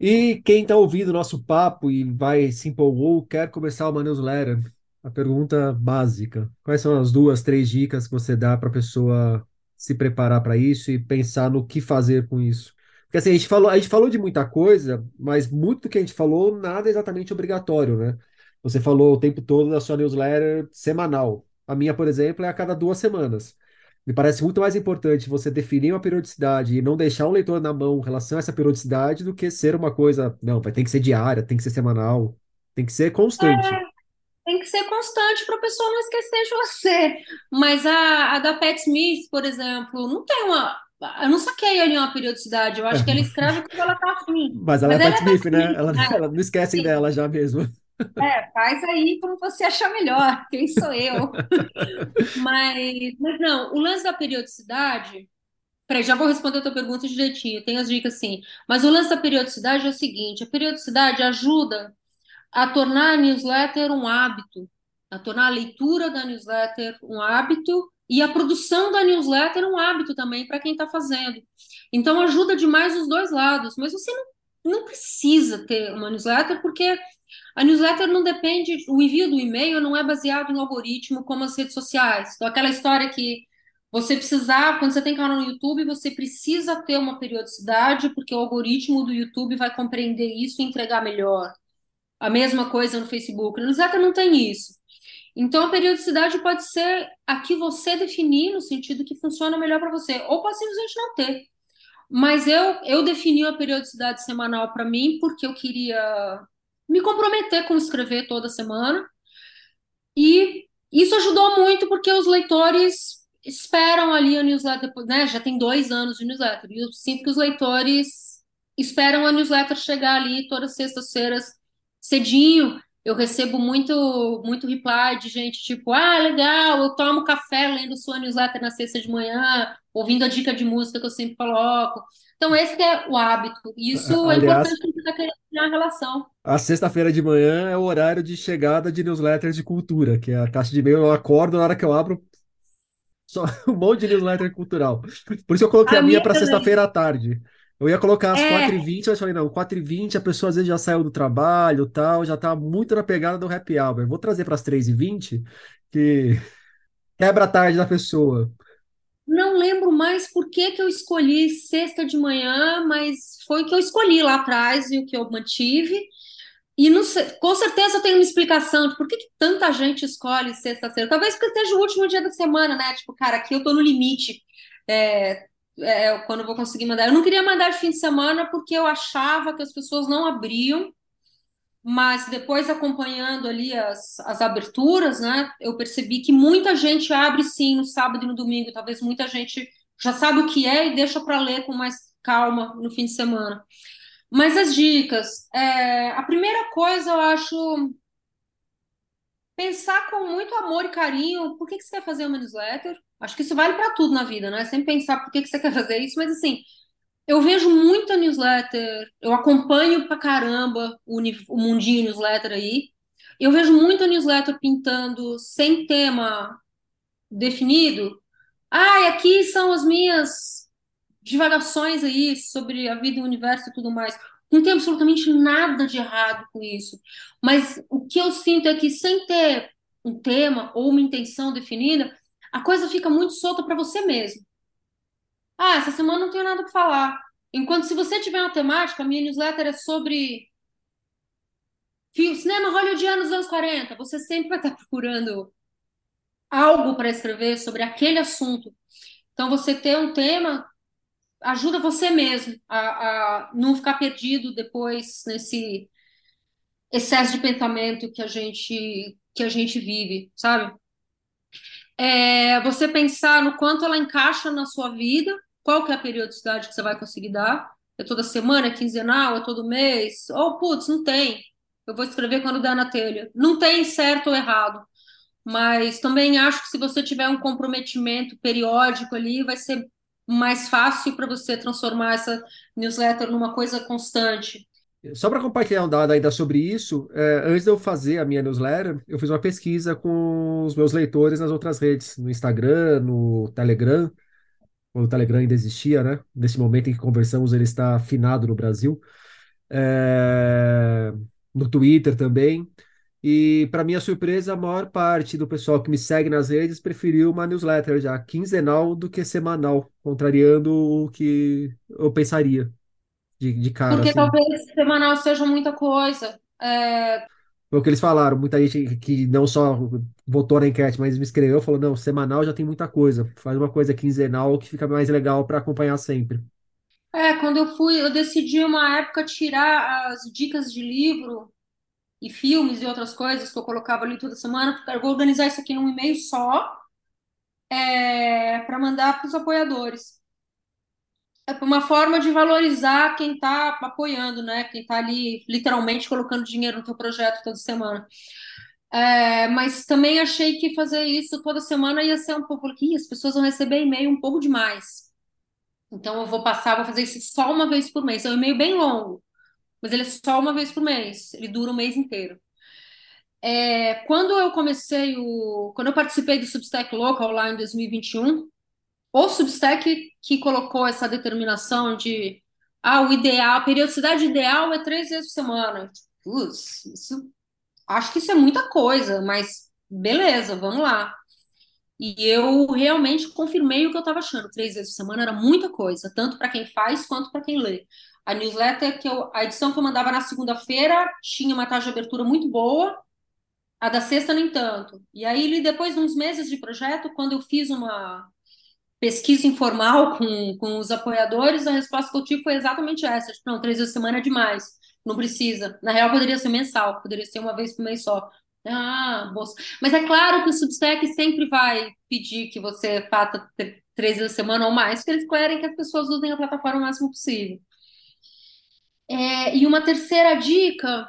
E quem está ouvindo o nosso papo e vai se empolgou, quer começar uma newsletter? A pergunta básica: quais são as duas, três dicas que você dá para a pessoa se preparar para isso e pensar no que fazer com isso? Porque assim, a gente falou, a gente falou de muita coisa, mas muito do que a gente falou, nada é exatamente obrigatório, né? Você falou o tempo todo da sua newsletter semanal. A minha, por exemplo, é a cada duas semanas. Me parece muito mais importante você definir uma periodicidade e não deixar o leitor na mão em relação a essa periodicidade do que ser uma coisa, não, vai ter que ser diária, tem que ser semanal, tem que ser constante. Tem que ser constante para a pessoa não esquecer de você. Mas a, a da Pat Smith, por exemplo, não tem uma. Eu não saquei ali uma periodicidade. Eu É, acho que ela escreve quando ela tá afim. mas ela é Mas ela Pat é Pat Smith, né? Smith, Ela, né? ela não esquecem Sim. dela já mesmo. É, faz aí como você achar melhor, quem sou eu? Mas, mas não, o lance da periodicidade. Peraí, já vou responder a tua pergunta direitinho, tem as dicas sim. Mas o lance da periodicidade é o seguinte: a periodicidade ajuda a tornar a newsletter um hábito, a tornar a leitura da newsletter um hábito e a produção da newsletter um hábito também para quem está fazendo. Então ajuda demais os dois lados, mas você não, não precisa ter uma newsletter porque a newsletter não depende, o envio do e-mail não é baseado em algoritmo como as redes sociais. Então aquela história que você precisar, quando você tem canal no YouTube, você precisa ter uma periodicidade, porque o algoritmo do YouTube vai compreender isso e entregar melhor. A mesma coisa no Facebook. No newsletter não tem isso. Então, a periodicidade pode ser a que você definir, no sentido que funciona melhor para você, ou pode simplesmente não ter. Mas eu, eu defini a periodicidade semanal para mim porque eu queria me comprometer com escrever toda semana. E isso ajudou muito porque os leitores esperam ali a newsletter, né? Já tem dois anos de newsletter. E eu sinto que os leitores esperam a newsletter chegar ali todas as sextas-feiras cedinho. Eu recebo muito, muito reply de gente tipo, ah, legal, eu tomo café lendo sua newsletter na sexta de manhã, ouvindo a dica de música que eu sempre coloco. Então, esse é o hábito. Isso é Aliás, importante para querer criar relação. a sexta-feira de manhã é o horário de chegada de newsletters de cultura, que é a caixa de e-mail, eu acordo na hora que eu abro só um monte de newsletter cultural. Por isso eu coloquei a A minha para sexta-feira à tarde. Eu ia colocar às É, 4h20, mas falei, não, 4h20 a pessoa às vezes já saiu do trabalho, tal, já tá muito na pegada do happy hour. Vou trazer para as 3h20, que quebra a tarde da pessoa. não lembro mais por que que eu escolhi sexta de manhã, mas foi o que eu escolhi lá atrás e o que eu mantive. E não sei, com certeza tem uma explicação de por que, que tanta gente escolhe sexta-feira. Talvez porque seja o último dia da semana, né? Tipo, cara, aqui eu tô no limite. É, é, quando vou conseguir mandar. Eu não queria mandar de fim de semana porque eu achava que as pessoas não abriam, mas depois acompanhando ali as, as aberturas, né? Eu percebi que muita gente abre sim no sábado e no domingo. Talvez muita gente já sabe o que é e deixa para ler com mais calma no fim de semana. Mas as dicas, é, a primeira coisa eu acho pensar com muito amor e carinho por que que você quer fazer uma newsletter. Acho que isso vale para tudo na vida, né? Sempre pensar por que que você quer fazer isso, mas assim, eu vejo muita newsletter, eu acompanho pra caramba o, o mundinho newsletter aí. Eu vejo muita newsletter pintando sem tema definido. Ah, e aqui são as minhas divagações aí sobre a vida o universo e tudo mais. Não tem absolutamente nada de errado com isso. Mas o que eu sinto é que sem ter um tema ou uma intenção definida, a coisa fica muito solta para você mesmo. Ah, essa semana não tenho nada para falar. Enquanto se você tiver uma temática, a minha newsletter é sobre fi- cinema hollywoodiano dos anos 40. Você sempre vai estar procurando algo para escrever sobre aquele assunto. Então, você ter um tema ajuda você mesmo a, a não ficar perdido depois nesse excesso de pensamento que a gente que a gente vive, sabe? É você pensar no quanto ela encaixa na sua vida, qual que é a periodicidade que você vai conseguir dar? É toda semana, é quinzenal, é todo mês? Ou, putz, não tem. Eu vou escrever quando der na telha. Não tem certo ou errado. Mas também acho que se você tiver um comprometimento periódico ali, vai ser mais fácil para você transformar essa newsletter numa coisa constante. Só para compartilhar um dado ainda sobre isso, é, antes de eu fazer a minha newsletter, eu fiz uma pesquisa com os meus leitores nas outras redes, no Instagram, no Telegram, quando o Telegram ainda existia, né? Nesse momento em que conversamos, ele está afinado no Brasil. É, no Twitter também. E, para minha surpresa, a maior parte do pessoal que me segue nas redes preferiu uma newsletter já quinzenal do que semanal, contrariando o que eu pensaria de, de cara, Porque assim. talvez semanal seja muita coisa. É, Foi o que eles falaram. Muita gente que não só votou na enquete, mas me escreveu, falou: não, semanal já tem muita coisa. Faz uma coisa quinzenal que fica mais legal para acompanhar sempre. é, quando eu fui, eu decidi uma época tirar as dicas de livro e filmes e outras coisas que eu colocava ali toda semana. Eu vou organizar isso aqui num e-mail só, é, para mandar para os apoiadores. É uma forma de valorizar quem está apoiando, né? Quem está ali literalmente colocando dinheiro no teu projeto toda semana. É, mas também achei que fazer isso toda semana ia ser um pouco. As pessoas vão receber e-mail um pouco demais. Então eu vou passar, vou fazer isso só uma vez por mês. É um e-mail bem longo, mas ele é só uma vez por mês. Ele dura o mês inteiro. É, quando eu comecei o. Quando eu participei do Substack Local lá em 2021, o Substack que colocou essa determinação de ah, o ideal, a periodicidade ideal é três vezes por semana. Putz, isso, acho que isso é muita coisa, mas beleza, vamos lá. E eu realmente confirmei o que eu estava achando. Três vezes por semana era muita coisa, tanto para quem faz quanto para quem lê. A newsletter que eu, a edição que eu mandava na segunda-feira tinha uma taxa de abertura muito boa, a da sexta nem tanto. E aí depois de uns meses de projeto, quando eu fiz uma pesquisa informal com, com os apoiadores, a resposta que eu tive foi exatamente essa: tipo, não, três vezes por semana é demais, não precisa. Na real, poderia ser mensal, poderia ser uma vez por mês só. Ah, bolsa. Mas é claro que o Substack sempre vai pedir que você faça três vezes por semana ou mais, porque eles querem que as pessoas usem a plataforma o máximo possível. É, e uma terceira dica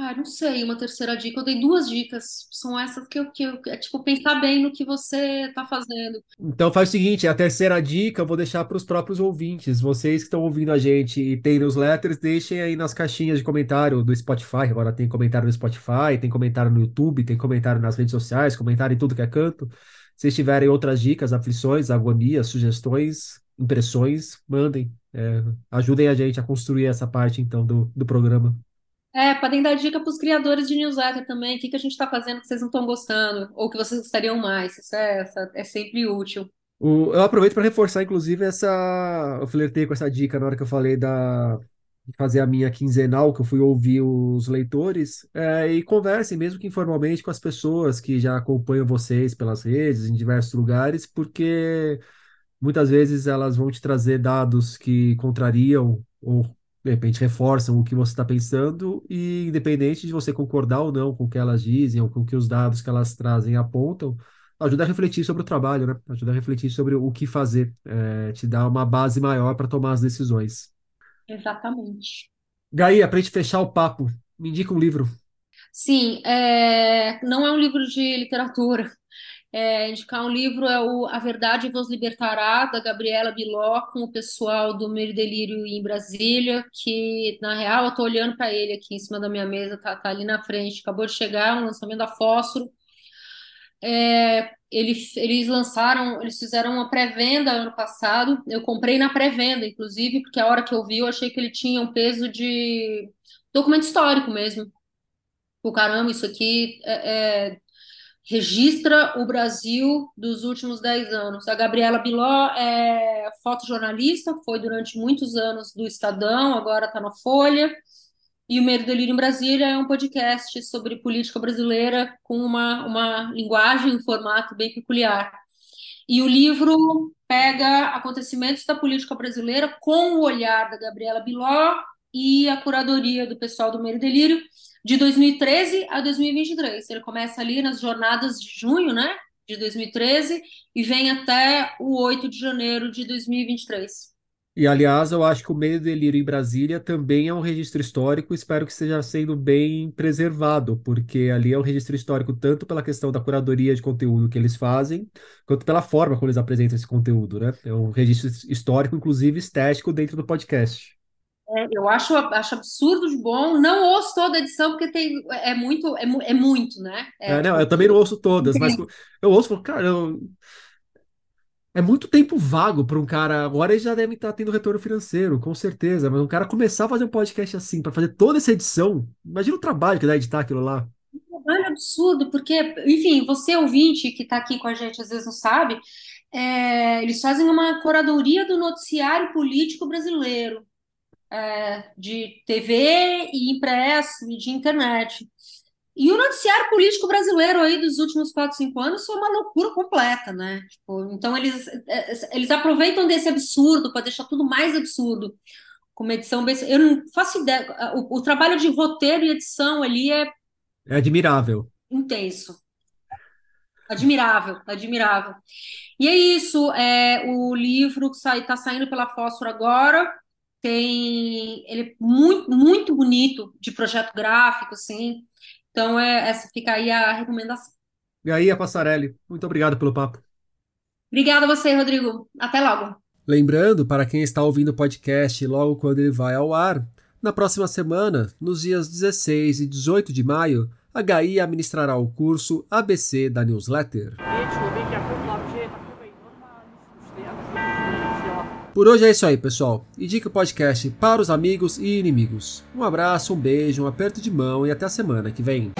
ah, não sei, uma terceira dica. Eu dei duas dicas. São essas que eu, que eu é tipo pensar bem no que você está fazendo. Então faz o seguinte, a terceira dica eu vou deixar para os próprios ouvintes. Vocês que estão ouvindo a gente e tem newsletters, deixem aí nas caixinhas de comentário do Spotify. Agora tem comentário no Spotify, tem comentário no YouTube, tem comentário nas redes sociais, comentário em tudo que é canto. Se tiverem outras dicas, aflições, agonias, sugestões, impressões, mandem. É, ajudem a gente a construir essa parte então do, do programa. É, podem dar dica para os criadores de newsletter também, o que, que a gente está fazendo que vocês não estão gostando, ou que vocês gostariam mais. Isso é, é sempre útil. O, eu aproveito para reforçar, inclusive, essa. Eu flertei com essa dica na hora que eu falei da de fazer a minha quinzenal, que eu fui ouvir os leitores, é, e conversem, mesmo que informalmente, com as pessoas que já acompanham vocês pelas redes, em diversos lugares, porque muitas vezes elas vão te trazer dados que contrariam ou de repente reforçam o que você está pensando e independente de você concordar ou não com o que elas dizem ou com o que os dados que elas trazem apontam, ajuda a refletir sobre o trabalho, né? Ajuda a refletir sobre o que fazer, é, te dá uma base maior para tomar as decisões. Exatamente. Gaia, para gente fechar o papo, me indica um livro. Sim, é... não é um livro de literatura, é, indicar um livro é o A Verdade Vos Libertará, da Gabriela Biló, com o pessoal do Meio Delírio em Brasília, que, na real, eu estou olhando para ele aqui em cima da minha mesa, tá, tá, ali na frente, acabou de chegar, um lançamento da Fósforo. É, eles, eles lançaram, eles fizeram uma pré-venda ano passado, eu comprei na pré-venda, inclusive, porque a hora que eu vi, eu achei que ele tinha um peso de documento histórico mesmo. O caramba, isso aqui é, é registra o Brasil dos últimos 10 anos. A Gabriela Biló é fotojornalista, foi durante muitos anos do Estadão, agora está na Folha. E o Medo Delírio em Brasília é um podcast sobre política brasileira com uma, uma linguagem, um formato bem peculiar. E o livro pega acontecimentos da política brasileira com o olhar da Gabriela Biló e a curadoria do pessoal do Medo Delírio, de 2013 a 2023. Ele começa ali nas jornadas de junho, né, de 2013 e vem até o 8 de janeiro de 2023. E, aliás, eu acho que o Meio Delírio em Brasília também é um registro histórico, espero que esteja sendo bem preservado, porque ali é um registro histórico tanto pela questão da curadoria de conteúdo que eles fazem, quanto pela forma como eles apresentam esse conteúdo, né? É um registro histórico, inclusive estético, dentro do podcast. É, eu acho, acho absurdo de bom. Não ouço toda a edição, porque tem, é muito, é, é muito, né? É, é, não, eu também não ouço todas, mas eu ouço e falo, cara, eu... é muito tempo vago para um cara. Agora ele já deve estar tendo retorno financeiro, com certeza. Mas um cara começar a fazer um podcast assim, para fazer toda essa edição, imagina o trabalho que dá editar aquilo lá. Um trabalho absurdo, porque, enfim, você ouvinte que está aqui com a gente às vezes não sabe, é, eles fazem uma curadoria do noticiário político brasileiro é, de TV e impresso e de internet. E o noticiário político brasileiro aí dos últimos quatro, cinco anos foi uma loucura completa, né? Tipo, então eles, é, eles aproveitam desse absurdo para deixar tudo mais absurdo. Com uma edição bem... Eu não faço ideia. O, o trabalho de roteiro e edição ali é. É admirável. Intenso. Admirável, admirável. E é isso, é, o livro está saindo pela Fósforo agora, tem ele é muito, muito bonito de projeto gráfico, assim. Então, é, essa fica aí a recomendação. E aí, a Passarelli, muito obrigado pelo papo. Obrigada a você, Rodrigo. Até logo. Lembrando, para quem está ouvindo o podcast logo quando ele vai ao ar, na próxima semana, nos dias 16 e 18 de maio, a GAI administrará o curso ABC da newsletter. Por hoje é isso aí, pessoal. Indique o podcast para os amigos e inimigos. Um abraço, um beijo, um aperto de mão e até a semana que vem.